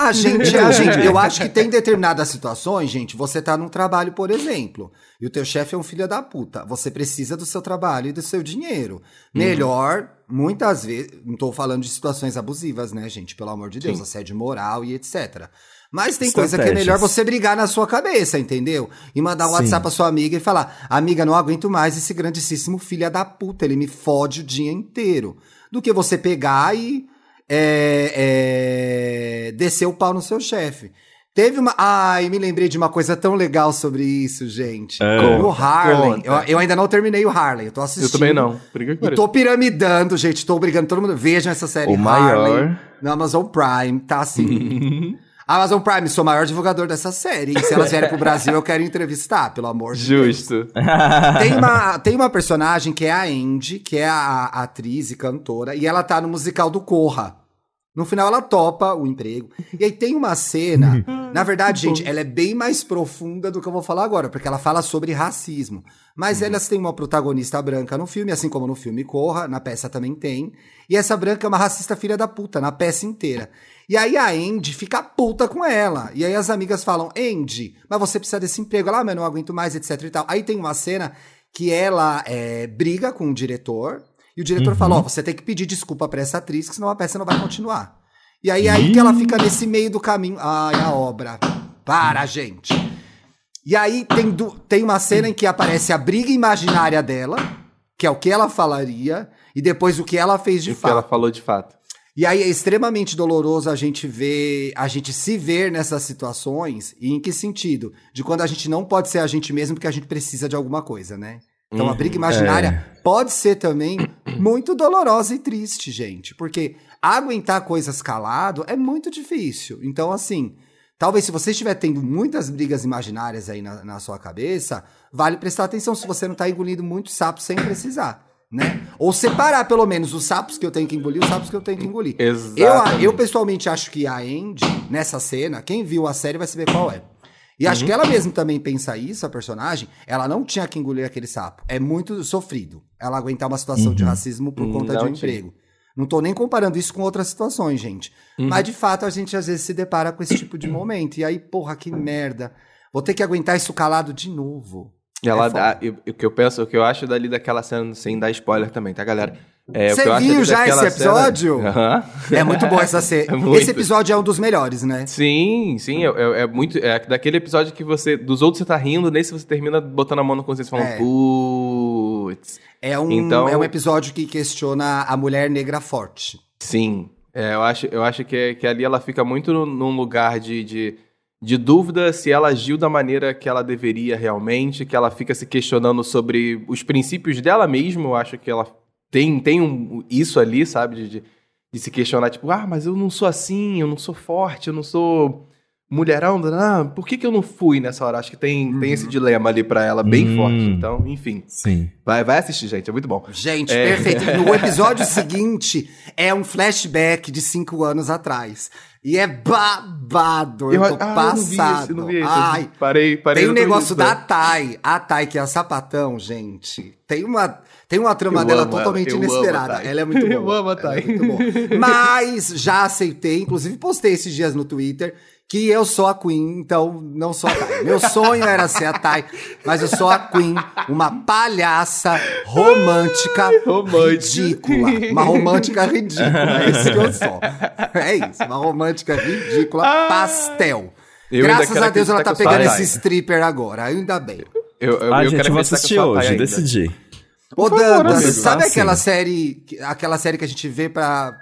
A gente, a gente, eu acho que tem determinadas situações, gente, você tá num trabalho, por exemplo, e o teu chefe é um filho da puta. Você precisa do seu trabalho e do seu dinheiro. Melhor, muitas vezes, não tô falando de situações abusivas, né, gente? Pelo amor de Deus, Sim. assédio moral e etc. Mas tem coisa que é melhor você brigar na sua cabeça, entendeu? E mandar um Sim. WhatsApp pra sua amiga e falar: Amiga, não aguento mais esse grandíssimo filho da puta, ele me fode o dia inteiro. Do que você pegar e é, é, descer o pau no seu chefe. Teve uma. Ai, me lembrei de uma coisa tão legal sobre isso, gente. É. o Harley. Eu, eu ainda não terminei o Harley, eu tô assistindo. Eu também não. Por que E tô piramidando, gente. Tô brigando todo mundo. Vejam essa série O maior. Harley no Amazon Prime. Tá assim. Amazon Prime, sou o maior divulgador dessa série. E se elas vierem pro Brasil, eu quero entrevistar, pelo amor de Deus. Justo. Tem uma, tem uma personagem que é a Andy, que é a, a atriz e cantora, e ela tá no musical do Corra. No final, ela topa o emprego. E aí tem uma cena. na verdade, gente, ela é bem mais profunda do que eu vou falar agora, porque ela fala sobre racismo. Mas elas têm uma protagonista branca no filme, assim como no filme Corra, na peça também tem. E essa branca é uma racista filha da puta, na peça inteira. E aí a Andy fica puta com ela. E aí as amigas falam: Andy, mas você precisa desse emprego. Ela, ah, mas eu não aguento mais, etc e tal. Aí tem uma cena que ela é, briga com o diretor. E o diretor fala: Ó, você tem que pedir desculpa pra essa atriz, que senão a peça não vai continuar. E aí, aí que ela fica nesse meio do caminho. Ai, a obra. Para, gente. E aí tem, du- tem uma cena em que aparece a briga imaginária dela, que é o que ela falaria, e depois o que ela fez de O que fato. ela falou de fato. E aí é extremamente doloroso a gente ver, a gente se ver nessas situações, e em que sentido? De quando a gente não pode ser a gente mesmo porque a gente precisa de alguma coisa, né? Então a briga imaginária pode ser também muito dolorosa e triste, gente, porque aguentar coisas calado é muito difícil. Então, assim, talvez se você estiver tendo muitas brigas imaginárias aí na, na sua cabeça, vale prestar atenção se você não tá engolindo muito sapo sem precisar. né? Ou separar, pelo menos, os sapos que eu tenho que engolir, os sapos que eu tenho que engolir. Eu, eu, pessoalmente, acho que a Andy, nessa cena, quem viu a série vai saber qual é. E acho que ela mesma também pensa isso, a personagem. Ela não tinha que engolir aquele sapo. É muito sofrido ela aguentar uma situação de racismo por Hum, conta não de um tinha. emprego. Não tô nem comparando isso com outras situações, gente. Uhum. Mas de fato a gente às vezes se depara com esse tipo de momento. E aí, porra, que merda. Vou ter que aguentar isso calado de novo. E ela É dá. O que eu penso, o que eu acho dali daquela cena, sem dar spoiler também, tá, galera? É, Você acho viu já esse episódio? Cena... Aham. É muito bom essa cena. É. Esse episódio é um dos melhores, né? Sim, sim, é, é- é muito. É daquele episódio que você. Dos outros você tá rindo, nesse você termina botando a mão na consciência falando, É. putz. É um, Então- é um episódio que questiona a mulher negra forte. Sim. É, eu acho, eu acho que, que ali ela fica muito num- num lugar de, de, de dúvida se ela agiu da maneira que ela deveria realmente, que ela fica se questionando sobre os princípios dela mesma. Eu acho que ela tem, tem um, isso ali, sabe? De, de, de se questionar, tipo, ah, mas eu não sou assim, eu não sou forte, eu não sou mulherão, ah, por que, que eu não fui nessa hora? Acho que tem, tem esse dilema ali pra ela bem Hum. forte. Então, enfim. Sim. Vai, vai assistir, gente, é muito bom. Gente, É. perfeito. No episódio seguinte é um flashback de cinco anos atrás. E é babado. Eu, tô ah, eu não vi passado. esse, eu não vi esse. Ai, parei, parei. tem o no negócio da. Thay. A Thay, que é a sapatão, gente. Tem uma, tem uma trama Eu dela ela, totalmente eu amo a inesperada. Ela é muito boa. Eu amo a Ela Thay. é muito boa. Mas já aceitei, inclusive postei esses dias no Twitter. Que eu sou a Queen, então não sou a Thay. Meu sonho era ser a Thay, mas eu sou a Queen, uma palhaça romântica, Romântica. ridícula. Uma romântica ridícula, é isso que eu sou. É isso, uma romântica ridícula, Ah. pastel. Graças a Deus ela tá pegando esse stripper agora, ainda bem. Eu, eu, ah, eu gente, eu vou assistir hoje, decidi. Ô, Dantas, sabe Ah, aquela série, aquela série que a gente vê pra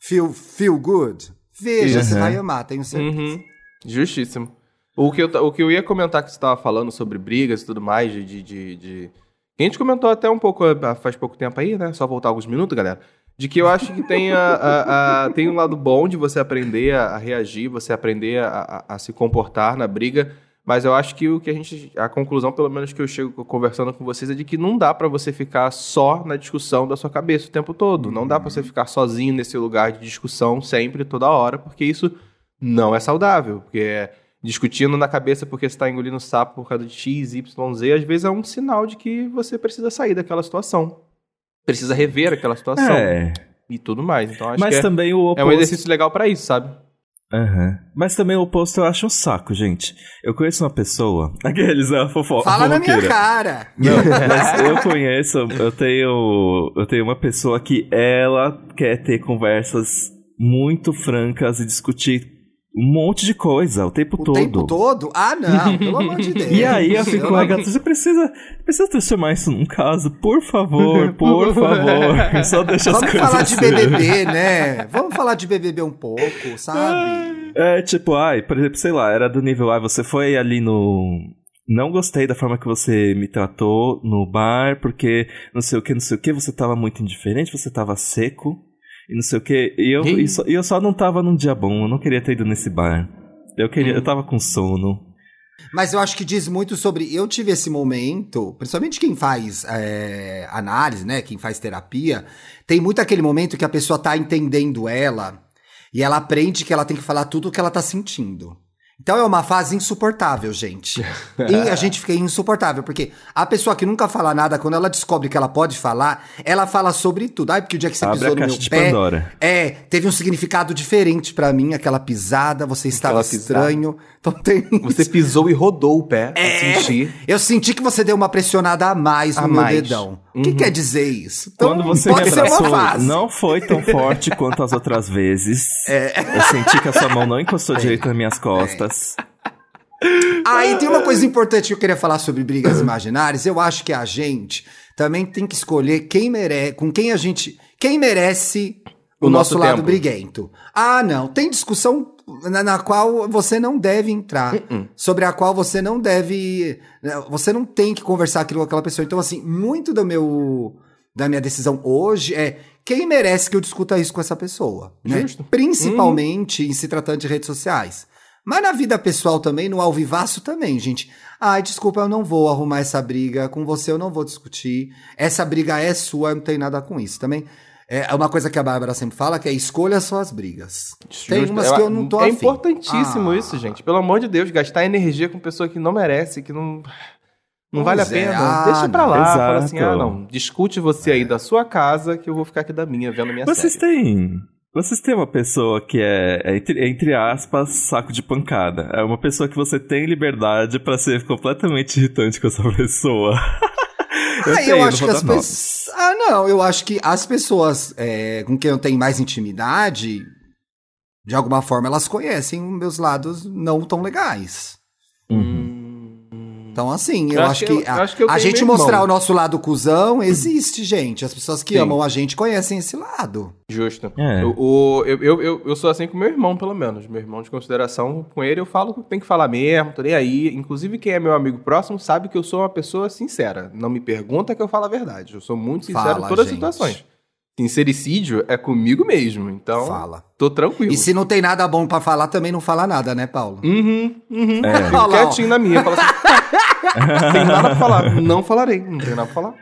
feel, feel good? Veja, você Uhum. vai amar, tenho certeza. Uhum. Justíssimo. O que, eu, o que eu ia comentar que você estava falando sobre brigas e tudo mais, de, de, de, de- A gente comentou até um pouco, ah, faz pouco tempo aí, né? Só voltar alguns minutos, galera. De que eu acho que tem, a, a- a- tem um lado bom de você aprender a, a reagir, você aprender a, a- a se comportar na briga. Mas eu acho que o que a gente. A conclusão, pelo menos que eu chego conversando com vocês, é de que não dá pra você ficar só na discussão da sua cabeça o tempo todo. Não dá pra você ficar sozinho nesse lugar de discussão sempre, toda hora, porque isso não é saudável. Porque é discutindo na cabeça porque você está engolindo sapo por causa de X, Y, Z, às vezes é um sinal de que você precisa sair daquela situação. Precisa rever aquela situação É. e tudo mais. Então acho Mas que é, também o oposto. é um exercício legal pra isso, sabe? Aham. Mas também o oposto eu acho um saco, gente. Eu conheço uma pessoa. Aqueles, a fofoca. Fala na minha cara. Não, mas eu conheço, eu tenho, eu tenho uma pessoa que ela quer ter conversas muito francas e discutir um monte de coisa o tempo O todo. tempo todo? Ah, não, pelo amor de Deus. E aí eu fico, não- ai, gato, você precisa, precisa transformar isso num caso, por favor, por favor. Só deixa as Vamos coisas falar de. BBB, né? Vamos falar de BBB um pouco, sabe? É, tipo, ai, por exemplo, sei lá, era do nível, ai, você foi ali no. Não gostei da forma que você me tratou no bar, porque não sei o que, não sei o que, você tava muito indiferente, você tava seco, e não sei o que. E eu, e só, e eu só não tava num dia bom, eu não queria ter ido nesse bar. Eu queria, Hum. eu tava com sono. Mas eu acho que diz muito sobre. Eu tive esse momento, principalmente quem faz é, análise, né? Quem faz terapia, tem muito aquele momento que a pessoa tá entendendo ela e ela aprende que ela tem que falar tudo o que ela tá sentindo. Então é uma fase insuportável, gente. E a gente fica insuportável, porque a pessoa que nunca fala nada, quando ela descobre que ela pode falar, ela fala sobre tudo. Ai, porque o dia que você Abre pisou no meu pé. Pandora. É, teve um significado diferente pra mim, aquela pisada, você estava Aquela pisada. estranho. Então tem. Você pisou e rodou o pé É. pra sentir. Eu senti que você deu uma pressionada a mais no A meu mais. dedão. O que Uhum. quer dizer isso? Então, Quando você pode ser uma fase. não foi tão forte quanto as outras vezes. É. Eu senti que a sua mão não encostou direito nas minhas costas. Aí tem uma coisa importante que eu queria falar sobre brigas imaginárias. Eu acho que a gente também tem que escolher quem merece, com quem a gente, quem merece o, O nosso, nosso lado briguento. Ah, não, tem discussão na, na qual você não deve entrar, Uh-uh. sobre a qual você não deve, né, você não tem que conversar aquilo com aquela pessoa. Então assim, muito do meu da minha decisão hoje é quem merece que eu discuta isso com essa pessoa, né? Justo. Principalmente em se tratando de redes sociais. Mas na vida pessoal também, no alvivaço também, gente. Ai, desculpa, eu não vou arrumar essa briga. Com você eu não vou discutir. Essa briga é sua, eu não tenho nada com isso também. É uma coisa que a Bárbara sempre fala, que é escolha suas brigas. Tem Justo. umas que eu não tô É afim. importantíssimo Ah. isso, gente. Pelo amor de Deus, gastar energia com pessoa que não merece, que não. Não Pois vale a é. pena. Ah, Deixa pra lá. Fala Exato. assim: ah, não. Discute você aí da sua casa, que eu vou ficar aqui da minha, vendo minha Vocês série. têm. Vocês têm uma pessoa que é, é entre, entre aspas, saco de pancada. É uma pessoa que você tem liberdade pra ser completamente irritante com essa pessoa. Ah, tenho, eu não acho que as pessoas. Ah, não, eu acho que as pessoas é, com quem eu tenho mais intimidade, de alguma forma, elas conhecem meus lados não tão legais. Uhum. Então, assim, eu, Eu acho, acho que, que eu- a, acho que eu a gente mostrar irmão. o nosso lado cuzão existe, gente. As pessoas que Sim. amam a gente conhecem esse lado. Justo. É. O, o- eu, eu, eu, eu sou assim com meu irmão, pelo menos. Meu irmão de consideração, com ele eu falo que tem que falar mesmo, tô nem aí. Inclusive, quem é meu amigo próximo sabe que eu sou uma pessoa sincera. Não me pergunta que eu falo a verdade. Eu sou muito sincero Fala, em todas gente. as situações. Sincericídio é comigo mesmo, então Fala. tô tranquilo. E se não tem nada bom pra falar, também não fala nada, né, Paulo? Uhum, uhum. É. Ó. quietinho na minha. Falo assim, não tem nada pra falar. Não falarei, não tem nada pra falar.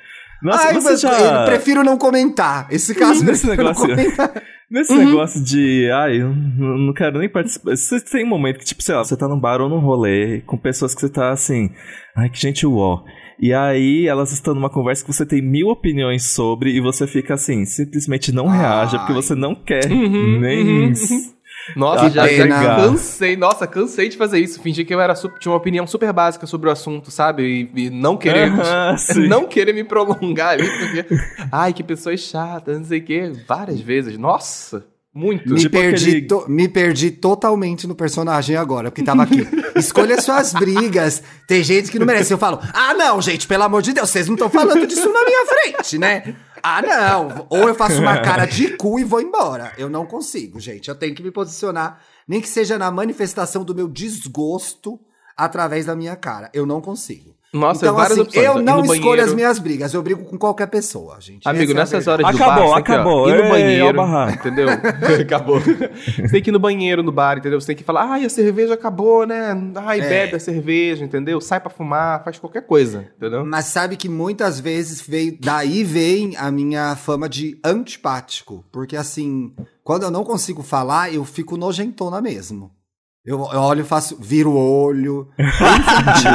Nossa, Ai, você já... eu prefiro não comentar. Esse caso, Nesse negócio-. Nesse negócio de, ai, eu não quero nem participar. Você tem um momento que, tipo, sei lá, você tá num bar ou num rolê com pessoas que você tá assim, ai, que gente uó. E aí elas estão numa conversa que você tem mil opiniões sobre e você fica assim, simplesmente não reage, porque Ai. você não quer Uhum, nem. uhum, Nossa, já, já cansei. Nossa, cansei de fazer isso. Fingir que eu era tinha uma opinião super básica sobre o assunto, sabe? E, e não querer. Não querer me prolongar ali, porque. Ai, que pessoa chata, não sei o quê. Várias vezes. Nossa, muito. Me, Tipo perdi aquele- to- me perdi totalmente no personagem agora, porque tava aqui. Escolha suas brigas. Tem gente que não merece. Eu falo, ah, não, gente, pelo amor de Deus, vocês não estão falando disso na minha frente, né? Ah, não. Ou eu faço uma cara de cu e vou embora. Eu não consigo, gente. Eu tenho que me posicionar, nem que seja na manifestação do meu desgosto através da minha cara. Eu não consigo. Nossa, então, várias assim, opções. eu não escolho banheiro. as minhas brigas. Eu brigo com qualquer pessoa, gente. Amigo, Essa é nessas verdade. horas do Acabou, bar, ó, acabou. ir no Ei, banheiro, barraco. entendeu? acabou. Você tem que ir no banheiro, no bar, entendeu? Você tem que falar, ai, a cerveja acabou, né? Ai, É. bebe a cerveja, entendeu? Sai pra fumar, faz qualquer coisa, entendeu? Mas sabe que muitas vezes veio, daí vem a minha fama de antipático. Porque assim, quando eu não consigo falar, eu fico nojentona mesmo. Eu, eu olho e faço, viro o olho. Bem infantil.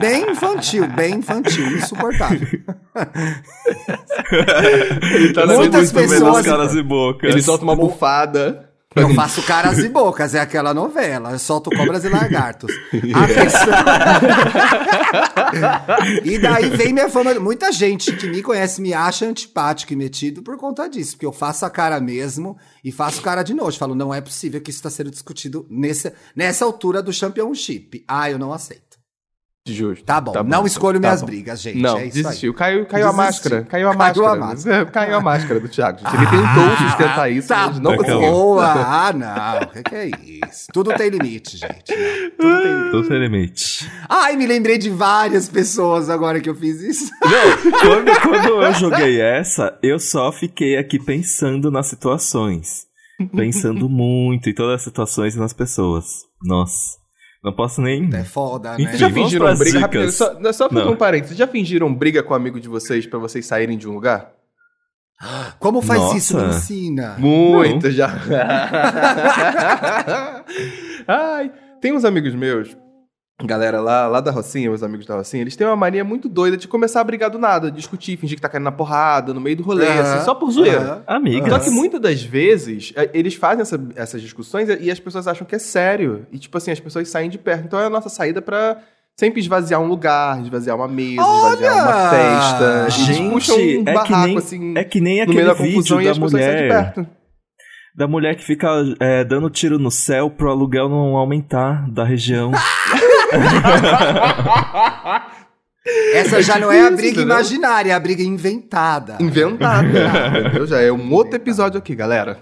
bem infantil, bem infantil, insuportável. Ele tá Muitas pessoas- caras e bocas. Ele solta uma bufada. Eu faço caras e bocas, é aquela novela. Eu solto cobras e lagartos. A pessoa- e daí vem minha fama. Muita gente que me conhece me acha antipático e metido por conta disso. Porque eu faço a cara mesmo e faço cara de nojo. Falo, não é possível que isso está sendo discutido nessa, nessa altura do championship. Ah, eu não aceito. Justo. Tá bom, não escolho tá minhas bom. brigas, gente. Não, é isso aí. desistiu. Caiu, caiu a Desistiu. máscara. Caiu a Caiu máscara. a máscara. Caiu a máscara do Thiago. Ele tentou sustentar isso, Tá mas não conseguiu. Boa! Ah, não. O que, que é isso? Tudo tem limite, gente. Não, tudo tem limite. Tudo tem limite. Ai, me lembrei de várias pessoas agora que eu fiz isso. Não, quando, quando eu joguei essa, eu só fiquei aqui pensando nas situações. Pensando muito em todas as situações e nas pessoas. Nossa. Não posso nem. É foda, Enfim, né? Já fingiram briga? dicas. Rapidinho, só, só fazer Não. um parênteses. Já fingiram briga com um amigo de vocês pra vocês saírem de um lugar? Como faz Nossa. isso? Me ensina. Muito já. Ai, tem uns amigos meus, galera lá, lá da Rocinha, meus amigos da Rocinha, eles têm uma mania muito doida de começar a brigar do nada, discutir, fingir que tá caindo na porrada, no meio do rolê, Aham, assim, só por zoeira. aham. Amigas. Só que muitas das vezes, eh, eles fazem essa- essas discussões e as pessoas acham que é sério. E, tipo assim, as pessoas saem de perto. Então é a nossa saída pra sempre esvaziar um lugar, esvaziar uma mesa, esvaziar uma Olha! festa. Gente, puxam um é que nem, assim, é que nem no aquele meio da vídeo confusão e da as pessoas saem de mulher. perto. Da mulher que fica é, dando tiro no céu pro aluguel não aumentar da região. Essa já não é a briga entendeu? imaginária, é a briga inventada. Inventada. entendeu? Já é um outro episódio aqui, galera.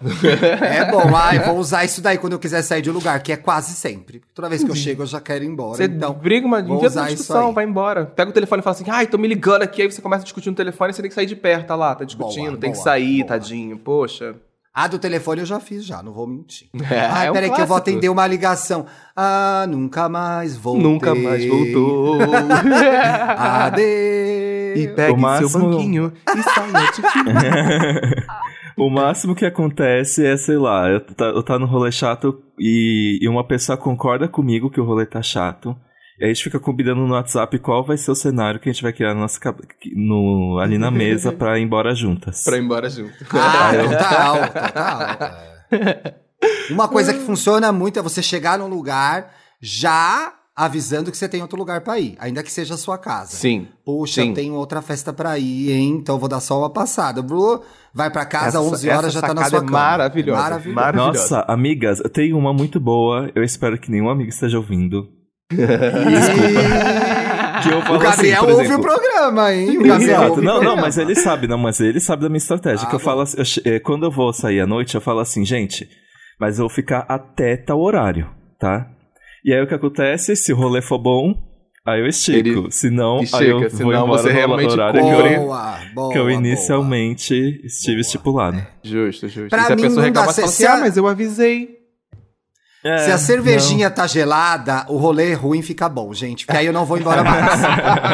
É bom, ai, vou usar isso daí quando eu quiser sair de um lugar, que é quase sempre. Toda vez que eu chego, eu já quero ir embora. Você então, briga, vou inventa uma discussão, vai embora. Pega o telefone e fala assim, ai, tô me ligando aqui. Aí você começa a discutir no telefone, você tem que sair de perto, tá lá, tá discutindo, Boa, tem que boa, sair, boa. tadinho. Poxa. A do telefone eu já fiz, já, não vou mentir. É, Ai, é um peraí que eu vou atender uma ligação. Ah, nunca mais voltei. Nunca mais voltou. Adeus. e pegue O máximo- seu banquinho e saia de. O máximo que acontece é, sei lá, eu tá, eu tá no rolê chato e, e uma pessoa concorda comigo que o rolê tá chato. E a gente fica combinando no WhatsApp qual vai ser o cenário que a gente vai criar nossa, cabe- no, ali na mesa pra ir embora juntas. pra ir embora junto. Ah, total, total. é. Uma coisa que funciona muito é você chegar num lugar já avisando que você tem outro lugar pra ir, ainda que seja a sua casa. Sim. Puxa, Sim. eu tenho outra festa pra ir, hein? Então eu vou dar só uma passada. Blu, vai pra casa, Essa- 11 horas já tá na sua é cama. maravilhosa. Maravilhoso. Maravilhosa. Nossa, amigas, eu tenho uma muito boa. Eu espero que nenhum amigo esteja ouvindo. Que eu O Gabriel assim, ouve o exemplo, programa, hein? O Gabriel Exato. ouve o Não, não, mas ele sabe, não, mas ele sabe da minha estratégia. Ah, que eu bom. falo assim, eu eh, quando eu vou sair à noite, eu falo assim, gente, mas eu vou ficar até tal horário, tá? E aí o que acontece, se o rolê for bom, aí eu estico. Ele se não, estica, aí eu vou senão embora você no realmente horário que cumpre. eu, Boa, boa, que eu boa. inicialmente estive Boa. estipulado. Justo, justo. Pra e se a mim pessoa não dá, reclama, se- assim, a- ah, mas eu avisei. É, Se a cervejinha tá gelada, o rolê ruim fica bom, gente. Porque aí eu não vou embora mais.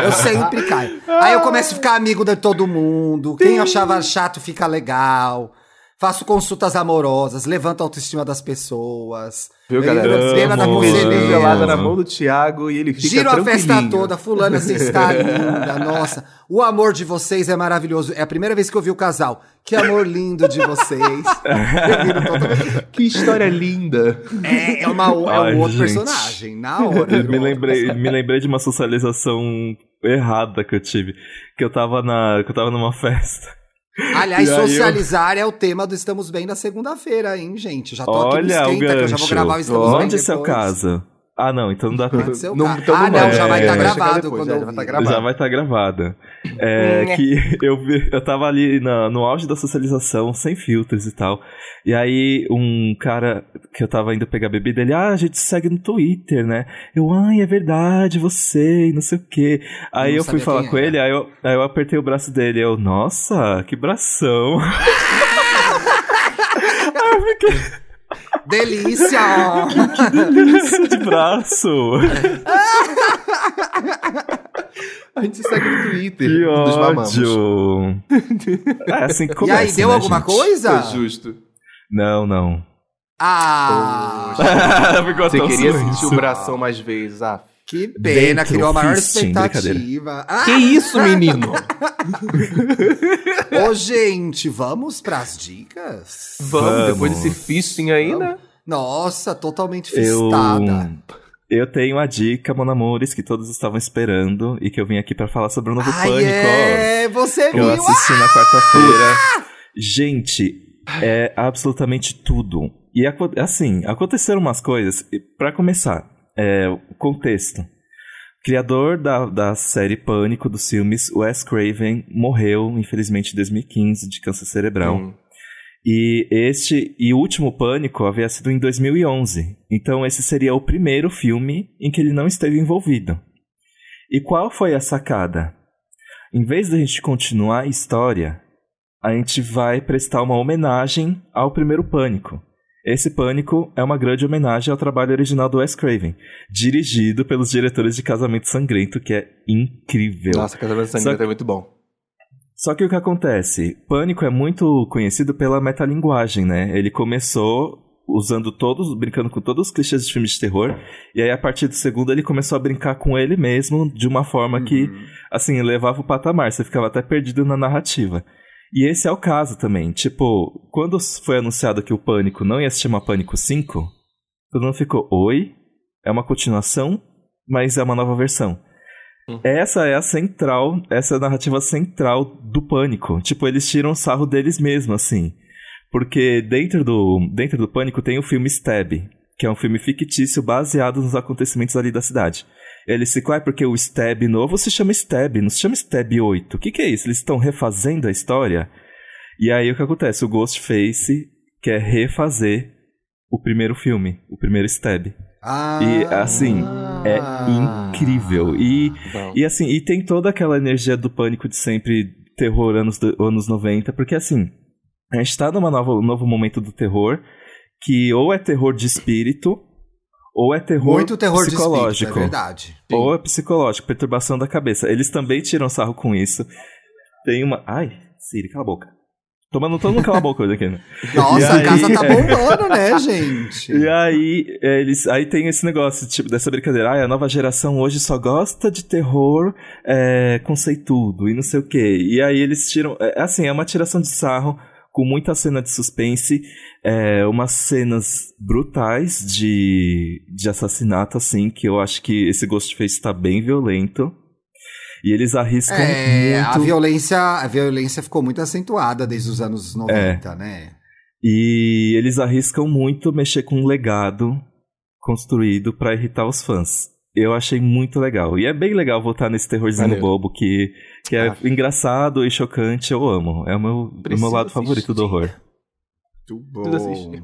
eu sempre caio. Aí eu começo a ficar amigo de todo mundo. Quem achava chato fica legal. Faço consultas amorosas, levanto a autoestima das pessoas. Viu, Lembra- galera? lembra da conselheira. na mão do Thiago e ele fica Giro a festa toda, fulana, você está linda, nossa. O amor de vocês é maravilhoso. É a primeira vez que eu vi o casal. Que amor lindo de vocês. Que história linda. É, é, uma, é Ai, um outro gente. personagem, na hora. Me lembrei, me lembrei de uma socialização errada que eu tive. Que eu tava na. Que eu tava numa festa. Aliás, E aí eu- socializar é o tema do Estamos Bem na segunda-feira, hein, gente? Já tô aqui no Olha esquenta, que eu já vou gravar o Estamos Bem Onde esse é o depois. caso? Ah, não, então não dá tempo. Não, então ah, não não, vai. já vai É, estar vai chegar gravado depois, quando já eu vai tá gravado. Já vai estar gravada. É, que eu, eu tava ali na- no auge da socialização, sem filtros e tal. E aí, um cara que eu tava indo pegar bebida, ele, ah, a gente se segue no Twitter, né? Eu, ai, é verdade, você, e não sei o quê. Aí não eu fui falar com era. ele, aí eu, aí eu apertei o braço dele. Eu, nossa, que bração. Delícia! Delícia de braço. A gente se segue no Twitter. Que dos mamamos. ódio. É assim que e começa, aí, deu né, alguma gente? coisa? Foi justo. Não, não. Ah, Ficou Você tão queria sentir o bração mais vezes. Ah, que pena, Dentro, criou a maior fisting, expectativa. Ah, que isso, menino? ô, gente, vamos pras dicas? Vamos, Vamos. depois desse fisting aí, né? Nossa, totalmente Eu, fistada. eu tenho a dica, Monamores, que todos estavam esperando e que eu vim aqui pra falar sobre o novo Ai, Pânico. é, você Que eu viu? assisti na quarta-feira. Gente, é absolutamente tudo. E assim, aconteceram umas coisas. Pra começar, é, o contexto. Criador da, da série Pânico dos filmes, Wes Craven, morreu, infelizmente, em 2015, de câncer cerebral. Hum. E este e o último Pânico havia sido em 2011. Então esse seria o primeiro filme em que ele não esteve envolvido. E qual foi a sacada? Em vez da gente continuar a história, a gente vai prestar uma homenagem ao primeiro Pânico. Esse Pânico é uma grande homenagem ao trabalho original do Wes Craven, dirigido pelos diretores de Casamento Sangrento, que é incrível. Nossa, Casamento Sangrento Só- é muito bom. Só que o que acontece? Pânico é muito conhecido pela metalinguagem, né? Ele começou usando todos, brincando com todos os clichês de filmes de terror, e aí a partir do segundo ele começou a brincar com ele mesmo de uma forma que, assim, levava o patamar, você ficava até perdido na narrativa. E esse é o caso também. Tipo, quando foi anunciado que o Pânico não ia se chamar Pânico 5, todo mundo ficou, oi? É uma continuação, mas é uma nova versão. Essa é a central, essa é a narrativa central do Pânico. Tipo, eles tiram sarro deles mesmos, assim. Porque dentro do, dentro do Pânico tem o filme Stab, que é um filme fictício baseado nos acontecimentos ali da cidade. Eles ficam, ah, é porque o Stab novo se chama Stab, não se chama Stab 8. O que, que é isso? Eles estão refazendo a história? E aí o que acontece? O Ghostface quer refazer o primeiro filme, o primeiro Stab. Ah, E assim, é incrível. E, Bom. e assim, e tem toda aquela energia do pânico de sempre terror anos, anos 90, porque assim, A gente tá num novo momento do terror, que ou é terror de espírito, ou é terror Muito terror psicológico. de espírito, é verdade. Ou é psicológico, perturbação da cabeça. Eles também tiram sarro com isso. Tem uma. Ai, Siri, cala a boca. Tomando todo mundo cala a boca hoje aqui, né? Nossa, E a aí- casa tá bombando, né, gente? E aí, é, eles, aí tem esse negócio, tipo, dessa brincadeira. Ah, a nova geração hoje só gosta de terror é, conceitudo e não sei o quê. E aí eles tiram. É, assim, é uma tiração de sarro com muita cena de suspense, é, umas cenas brutais de, de assassinato, assim, que eu acho que esse Ghostface tá bem violento. E eles arriscam É, a muito. violência, a violência ficou muito acentuada desde os anos 90, né? E eles arriscam muito mexer com um legado construído pra irritar os fãs. Eu achei muito legal. E é bem legal voltar nesse terrorzinho Maneiro. bobo que, que é Ah. engraçado e chocante. Eu amo. É o meu, o meu lado favorito do assistir. horror. Muito assistir.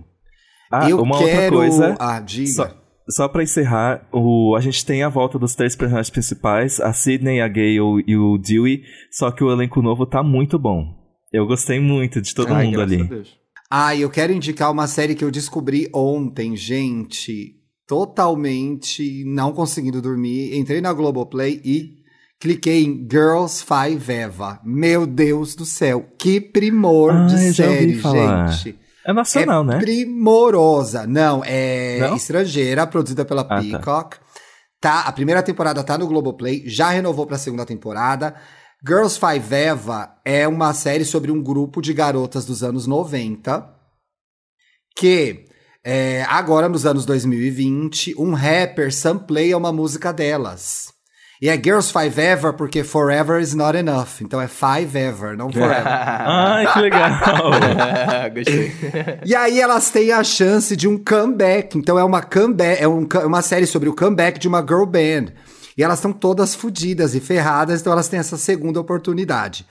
Ah, Eu uma quero... outra coisa. Ah, diga. Só, só pra encerrar, o, a gente tem a volta dos três personagens principais, a Sidney, a Gale e o Dewey, só que o elenco novo tá muito bom. Eu gostei muito de todo Ai, mundo ali. a Deus. Ah, eu quero indicar uma série que eu descobri ontem, gente. Totalmente não conseguindo dormir. Entrei na Globoplay e cliquei em Girls Five Eva. Meu Deus do céu, que primor Ah, de série, gente. É nacional, é né? primorosa. Não, é Não? estrangeira, produzida pela tá. Peacock. Tá, a primeira temporada tá no Globoplay, já renovou pra segunda temporada. Girls Five Eva é uma série sobre um grupo de garotas dos anos 90 que é, agora nos anos 2020 um rapper sampleia uma música delas. E é Girls Five Ever porque Forever is not enough. Então é Five Ever, não Forever. Ai, que legal! Gostei. E aí elas têm a chance de um comeback. Então é uma comeback, é um co- uma série sobre o comeback de uma girl band. E elas estão todas fodidas e ferradas, então elas têm essa segunda oportunidade.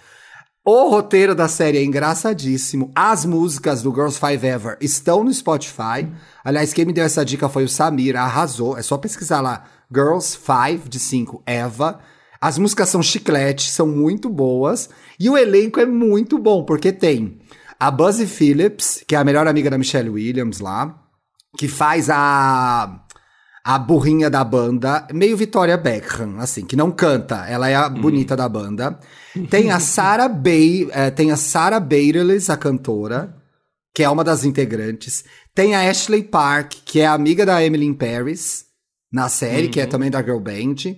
O roteiro da série é engraçadíssimo. As músicas do Girls Five Ever estão no Spotify. Aliás, quem me deu essa dica foi o Samir, arrasou. É só pesquisar lá Girls Five de 5 Eva. As músicas são chiclete, são muito boas. E o elenco é muito bom, porque tem a Buzzy Phillips, que é a melhor amiga da Michelle Williams lá, que faz a a burrinha da banda, meio Victoria Beckham, assim, que não canta, ela é a bonita da banda. Tem a Sarah Bay, eh, tem a Sarah Bareilles, a cantora, que é uma das integrantes. Tem a Ashley Park, que é amiga da Emily in Paris, na série, que é também da Girl Band.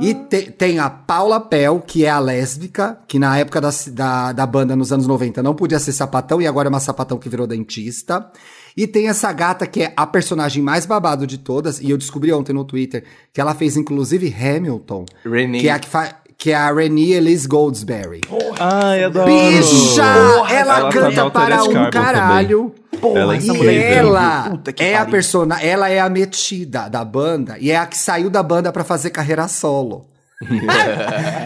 E te- tem a Paula Pell, que é a lésbica, que na época da, da, da banda, nos anos 90, não podia ser sapatão, e agora é uma sapatão que virou dentista. E tem essa gata que é a personagem mais babado de todas, e eu descobri ontem no Twitter que ela fez inclusive Hamilton, Renee. que é a que faz. Que é a Renée Elise Goldsberry. Ai, adoro! Bicha! ela, Ela tá canta na para um caralho. Ela é e incrível. ela Puta que é a persona, ela é a metida da banda e é a que saiu da banda pra fazer carreira solo.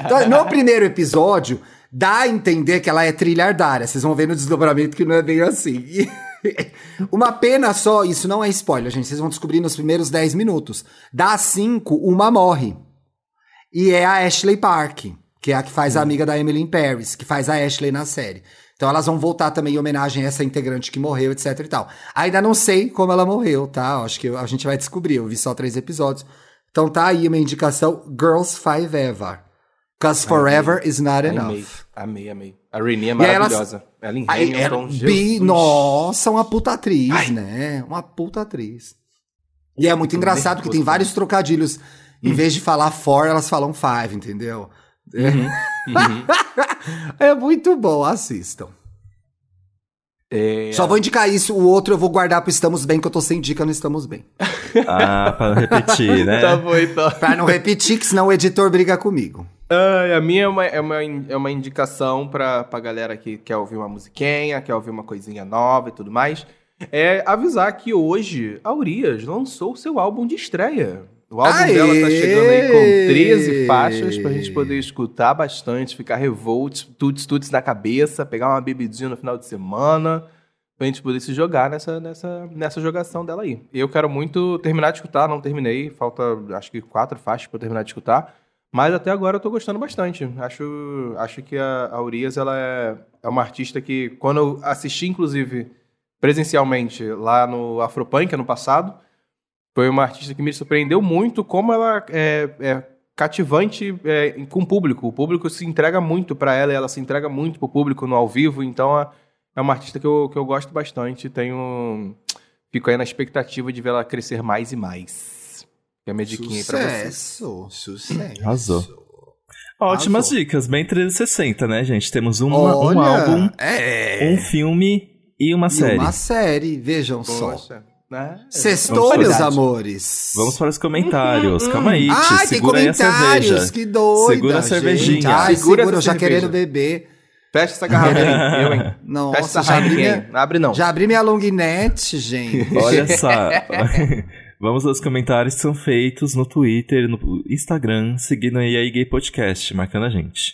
Então, no primeiro episódio, dá a entender que ela é trilhardária. Vocês vão ver no desdobramento que não é bem assim. Uma pena só, isso não é spoiler, gente. Vocês vão descobrir nos primeiros 10 minutos. Das cinco, uma morre. E é a Ashley Park, que é a que faz a amiga da Emily in Paris, que faz a Ashley na série. Então elas vão voltar também em homenagem a essa integrante que morreu, etc e tal. Ainda não sei como ela morreu, tá? Acho que a gente vai descobrir. Eu vi só três episódios. Então tá aí uma indicação: Girls Five Ever. Cause Forever is not Amei, enough. amei, amei. A Renee é maravilhosa. Ela em Hamilton, ela- Jesus. bi, nossa, uma puta atriz, Ai. né? Uma puta atriz. E é muito engraçado que nervoso tem vários trocadilhos. Em vez de falar four, elas falam five, entendeu? Uhum. É muito bom, assistam. É, Só vou indicar isso, o outro eu vou guardar pro Estamos Bem, que eu tô sem dica no Estamos Bem. Ah, pra não repetir, né? Tá bom, então. Pra não repetir, que senão o editor briga comigo. Ai, a minha é uma, é uma, é uma indicação pra, pra galera que quer ouvir uma musiquinha, quer ouvir uma coisinha nova e tudo mais. É avisar que hoje a Urias lançou o seu álbum de estreia. O álbum Aê! dela tá chegando aí com 13 faixas pra gente poder escutar bastante, ficar revolt, tuts tuts na cabeça, pegar uma bebidinha no final de semana, pra gente poder se jogar nessa, nessa, nessa jogação dela aí. Eu quero muito terminar de escutar, não terminei, falta acho que quatro faixas pra eu terminar de escutar. Mas até agora eu tô gostando bastante. Acho, acho que a, a Urias, ela é, é uma artista que, quando eu assisti, inclusive, presencialmente lá no Afropunk ano passado, foi uma artista que me surpreendeu muito como ela é, é cativante é, com o público. O público se entrega muito para ela e ela se entrega muito pro público no ao vivo. Então é, uma artista que eu, que eu gosto bastante. Tenho. Fico aí na expectativa de ver ela crescer mais e mais. Que é a minha diquinha aí pra vocês. Sucesso, sucesso. Arrasou. Ótimas Arrasou. dicas, bem 360, né, gente? Temos uma, um Olha, álbum, é, um filme e uma e série. uma série, vejam só. Poxa, né? Sextou, meus amores. Vamos para os comentários. Calma aí, Ai, Ti, tem segura aí a comentários, cerveja. que doida. Segura a gente. cervejinha. Ai, Segura segura, eu já cerveja. querendo beber. Fecha essa garrafa aí, eu, hein? Fecha Nossa, essa já abri, minha, abre não. já abri minha long net, gente. Olha só. Vamos aos comentários que são feitos no Twitter, no Instagram, seguindo aí a Gay Podcast, marcando a gente.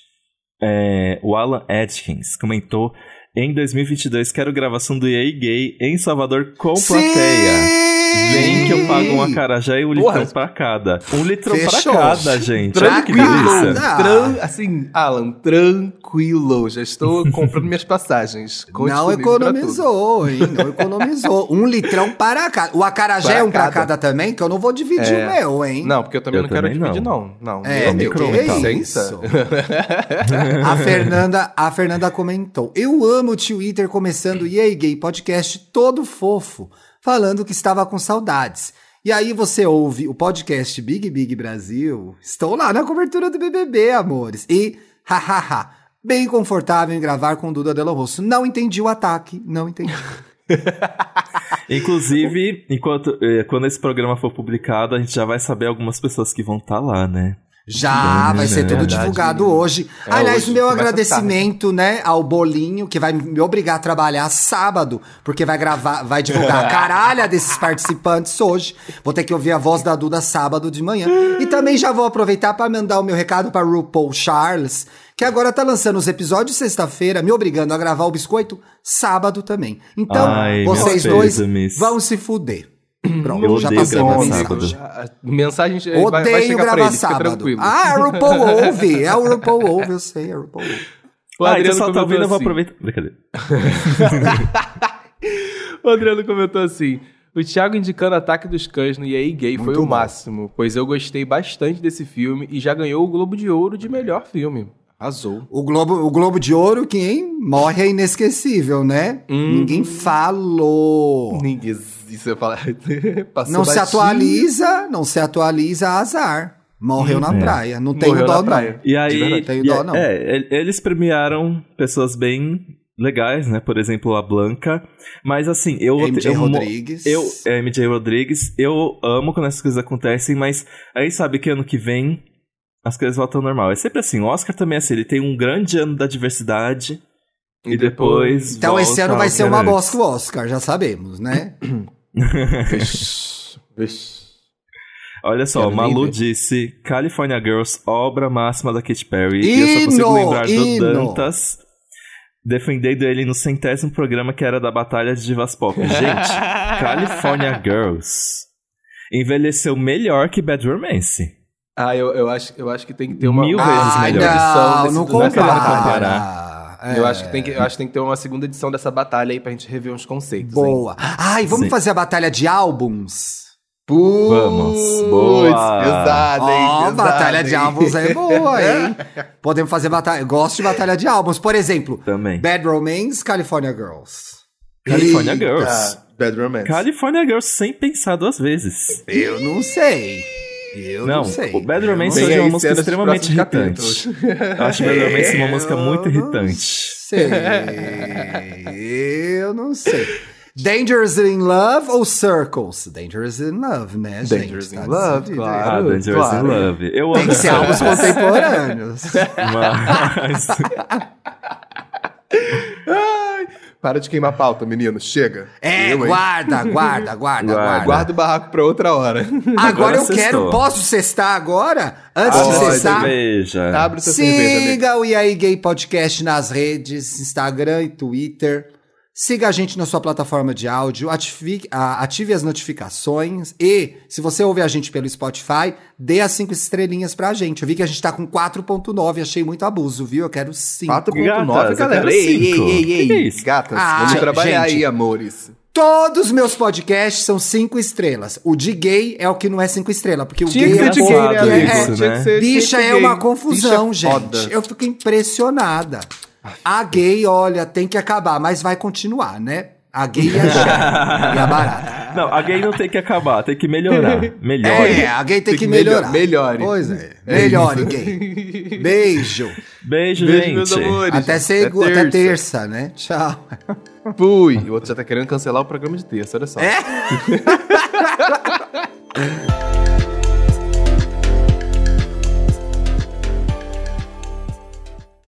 É, o Alan Atkins comentou em 2022 quero gravação do EA Gay em Salvador com plateia. Vem que eu pago um acarajé e um Porra. litrão pra cada. Um litrão Fechou. pra cada, gente. Cada. delícia. Ah. Tran- assim, Alan, tranquilo. Já estou comprando minhas passagens. Conte Não economizou, hein? Não economizou. Um litrão para cada. O acarajé é um pra cada. cada também, que eu não vou dividir É. o meu, hein? Não, porque eu também Eu não quero também dividir, não. não. Não, É, meu amigo, que licença. isso? A Fernanda, a Fernanda comentou: Eu amo o Twitter começando EA Gay Podcast todo fofo, falando que estava com saudades. E aí você ouve o podcast Big Big Brasil. Estou lá na cobertura do BBB, amores. E, hahaha, bem confortável em gravar com Duda Delo Rosso. Não entendi o ataque, não entendi. Inclusive, enquanto, eh, quando esse programa for publicado, a gente já vai saber algumas pessoas que vão estar lá, né? Já, vai ser né? tudo Verdade, divulgado hoje. É Aliás, hoje, meu começa agradecimento, né, ao Bolinho, que vai me obrigar a trabalhar sábado, porque vai gravar, vai divulgar a caralha desses participantes hoje. Vou ter que ouvir a voz da Duda sábado de manhã. E também já vou aproveitar para mandar o meu recado para RuPaul Charles, que agora tá lançando os episódios sexta-feira, me obrigando a gravar o biscoito sábado também. Então, Ai, vocês dois vão se fuder. Pronto, Eu já odeio passamos a gravar mensagem. sábado. A mensagem vai, vai Odeio chegar pra gravar ele, sábado. tranquilo. Ah, a RuPaul ouve. É o RuPaul ouve, eu sei, é o RuPaul ouve. o ah, então Adriano só tá comentou ouvindo, eu vou assim. aproveitar. Brincadeira. O Adriano comentou assim: o Thiago indicando Ataque dos Cães no EA Gay foi Muito o bom. máximo, pois eu gostei bastante desse filme e já ganhou o Globo de Ouro de melhor filme. Arrasou. O Globo, o Globo de Ouro, quem morre é inesquecível, né? Hum. Ninguém falou. Ninguém. Isso eu falar. Passou Não se atualiza, não se atualiza, azar. Morreu na É. praia. Não tem dó, na não. praia. E aí, e dó, é- não. é, eles premiaram pessoas bem legais, né? Por exemplo, a Blanca. Mas assim, eu... MJ eu, Rodrigues. Eu, MJ Rodrigues, eu amo quando essas coisas acontecem, mas aí sabe que ano que vem as coisas voltam ao normal. É sempre assim, o Oscar também é assim, ele tem um grande ano da diversidade e, depois. Então esse ano vai ser uma bosta o Oscar, já sabemos, né? Vixe, vixe. Olha só, Quero Malu ver. disse California Girls, obra máxima da Katy Perry. e eu só consigo lembrar hino. do Dantas defendendo ele no centésimo programa que era da Batalha de Divas Pop. Gente, California Girls envelheceu melhor que Bad Romance. Ah, eu, eu, acho, eu acho que tem que ter uma, Mil vezes segunda melhor. edição não, desse- não dessa batalha. compara. É. Eu acho, que tem que, eu acho que tem que ter uma segunda edição dessa batalha aí pra gente rever uns conceitos. hein? Boa. Ai, vamos Sim. fazer a batalha de álbuns? Vamos. Boa. Pesada, hein? Ó, pesada, batalha de hein? álbuns é boa, hein? Podemos fazer batalha. Eu gosto de batalha de álbuns. Por exemplo, Também. Bad Romance, California Girls. California Eita, Girls. Bad Romance. California Girls sem pensar duas vezes. Eu não sei. Eu não, Não, sei. o Bad Romance Vem é uma música extremamente irritante. Eu acho Bad Romance uma música muito irritante. Sei. Eu não sei. Dangerous in Love ou Circles? Dangerous in Love, né, gente? Dangerous in Tá Love, decidido. claro. Ah, Dangerous claro. in Love. Eu Tem amo que ser álbuns contemporâneos. mas... Para de queimar pauta, menino. Chega. É, Eu, guarda, guarda, guarda, Guarda. guarda. Guarda o barraco pra outra hora. Agora, Agora eu sextou. quero. Posso cestar agora? Antes Pode, de cestar? cerveja. Abre sua cerveja, amigo. Siga o E aí Gay Podcast nas redes, Instagram e Twitter. Siga a gente na sua plataforma de áudio, ative, ative as notificações e, se você ouve a gente pelo Spotify, dê as cinco estrelinhas pra gente. Eu vi que a gente tá com 4.9, achei muito abuso, viu? Eu quero 5. 4.9, Gatas, eu galera. Ei, ei, cinco. ei, ei, Que que é ei. isso? Gatas, Ah, vamos trabalhar gente. aí, amores. Todos os meus podcasts são cinco estrelas. O de gay é o que não é cinco estrelas, porque o Tinha gay que ser é de gay, né, é- isso, Tinha né? que ser- Bicha tinha que é uma gay. confusão, Bicha é foda. gente. Eu fico impressionada. A gay, olha, tem que acabar, mas vai continuar, né? A gay e a chata. e a barata. Não, a gay não tem que acabar, tem que melhorar. Melhore. É, a gay tem, Tem que que melhor- melhorar. melhore. Pois é. Melhore, gay. Beijo. Beijo, Beijo, gente. meus amores. Até, segu... Até até terça. terça, né? Tchau. Fui. O outro já tá querendo cancelar o programa de terça, olha só. É?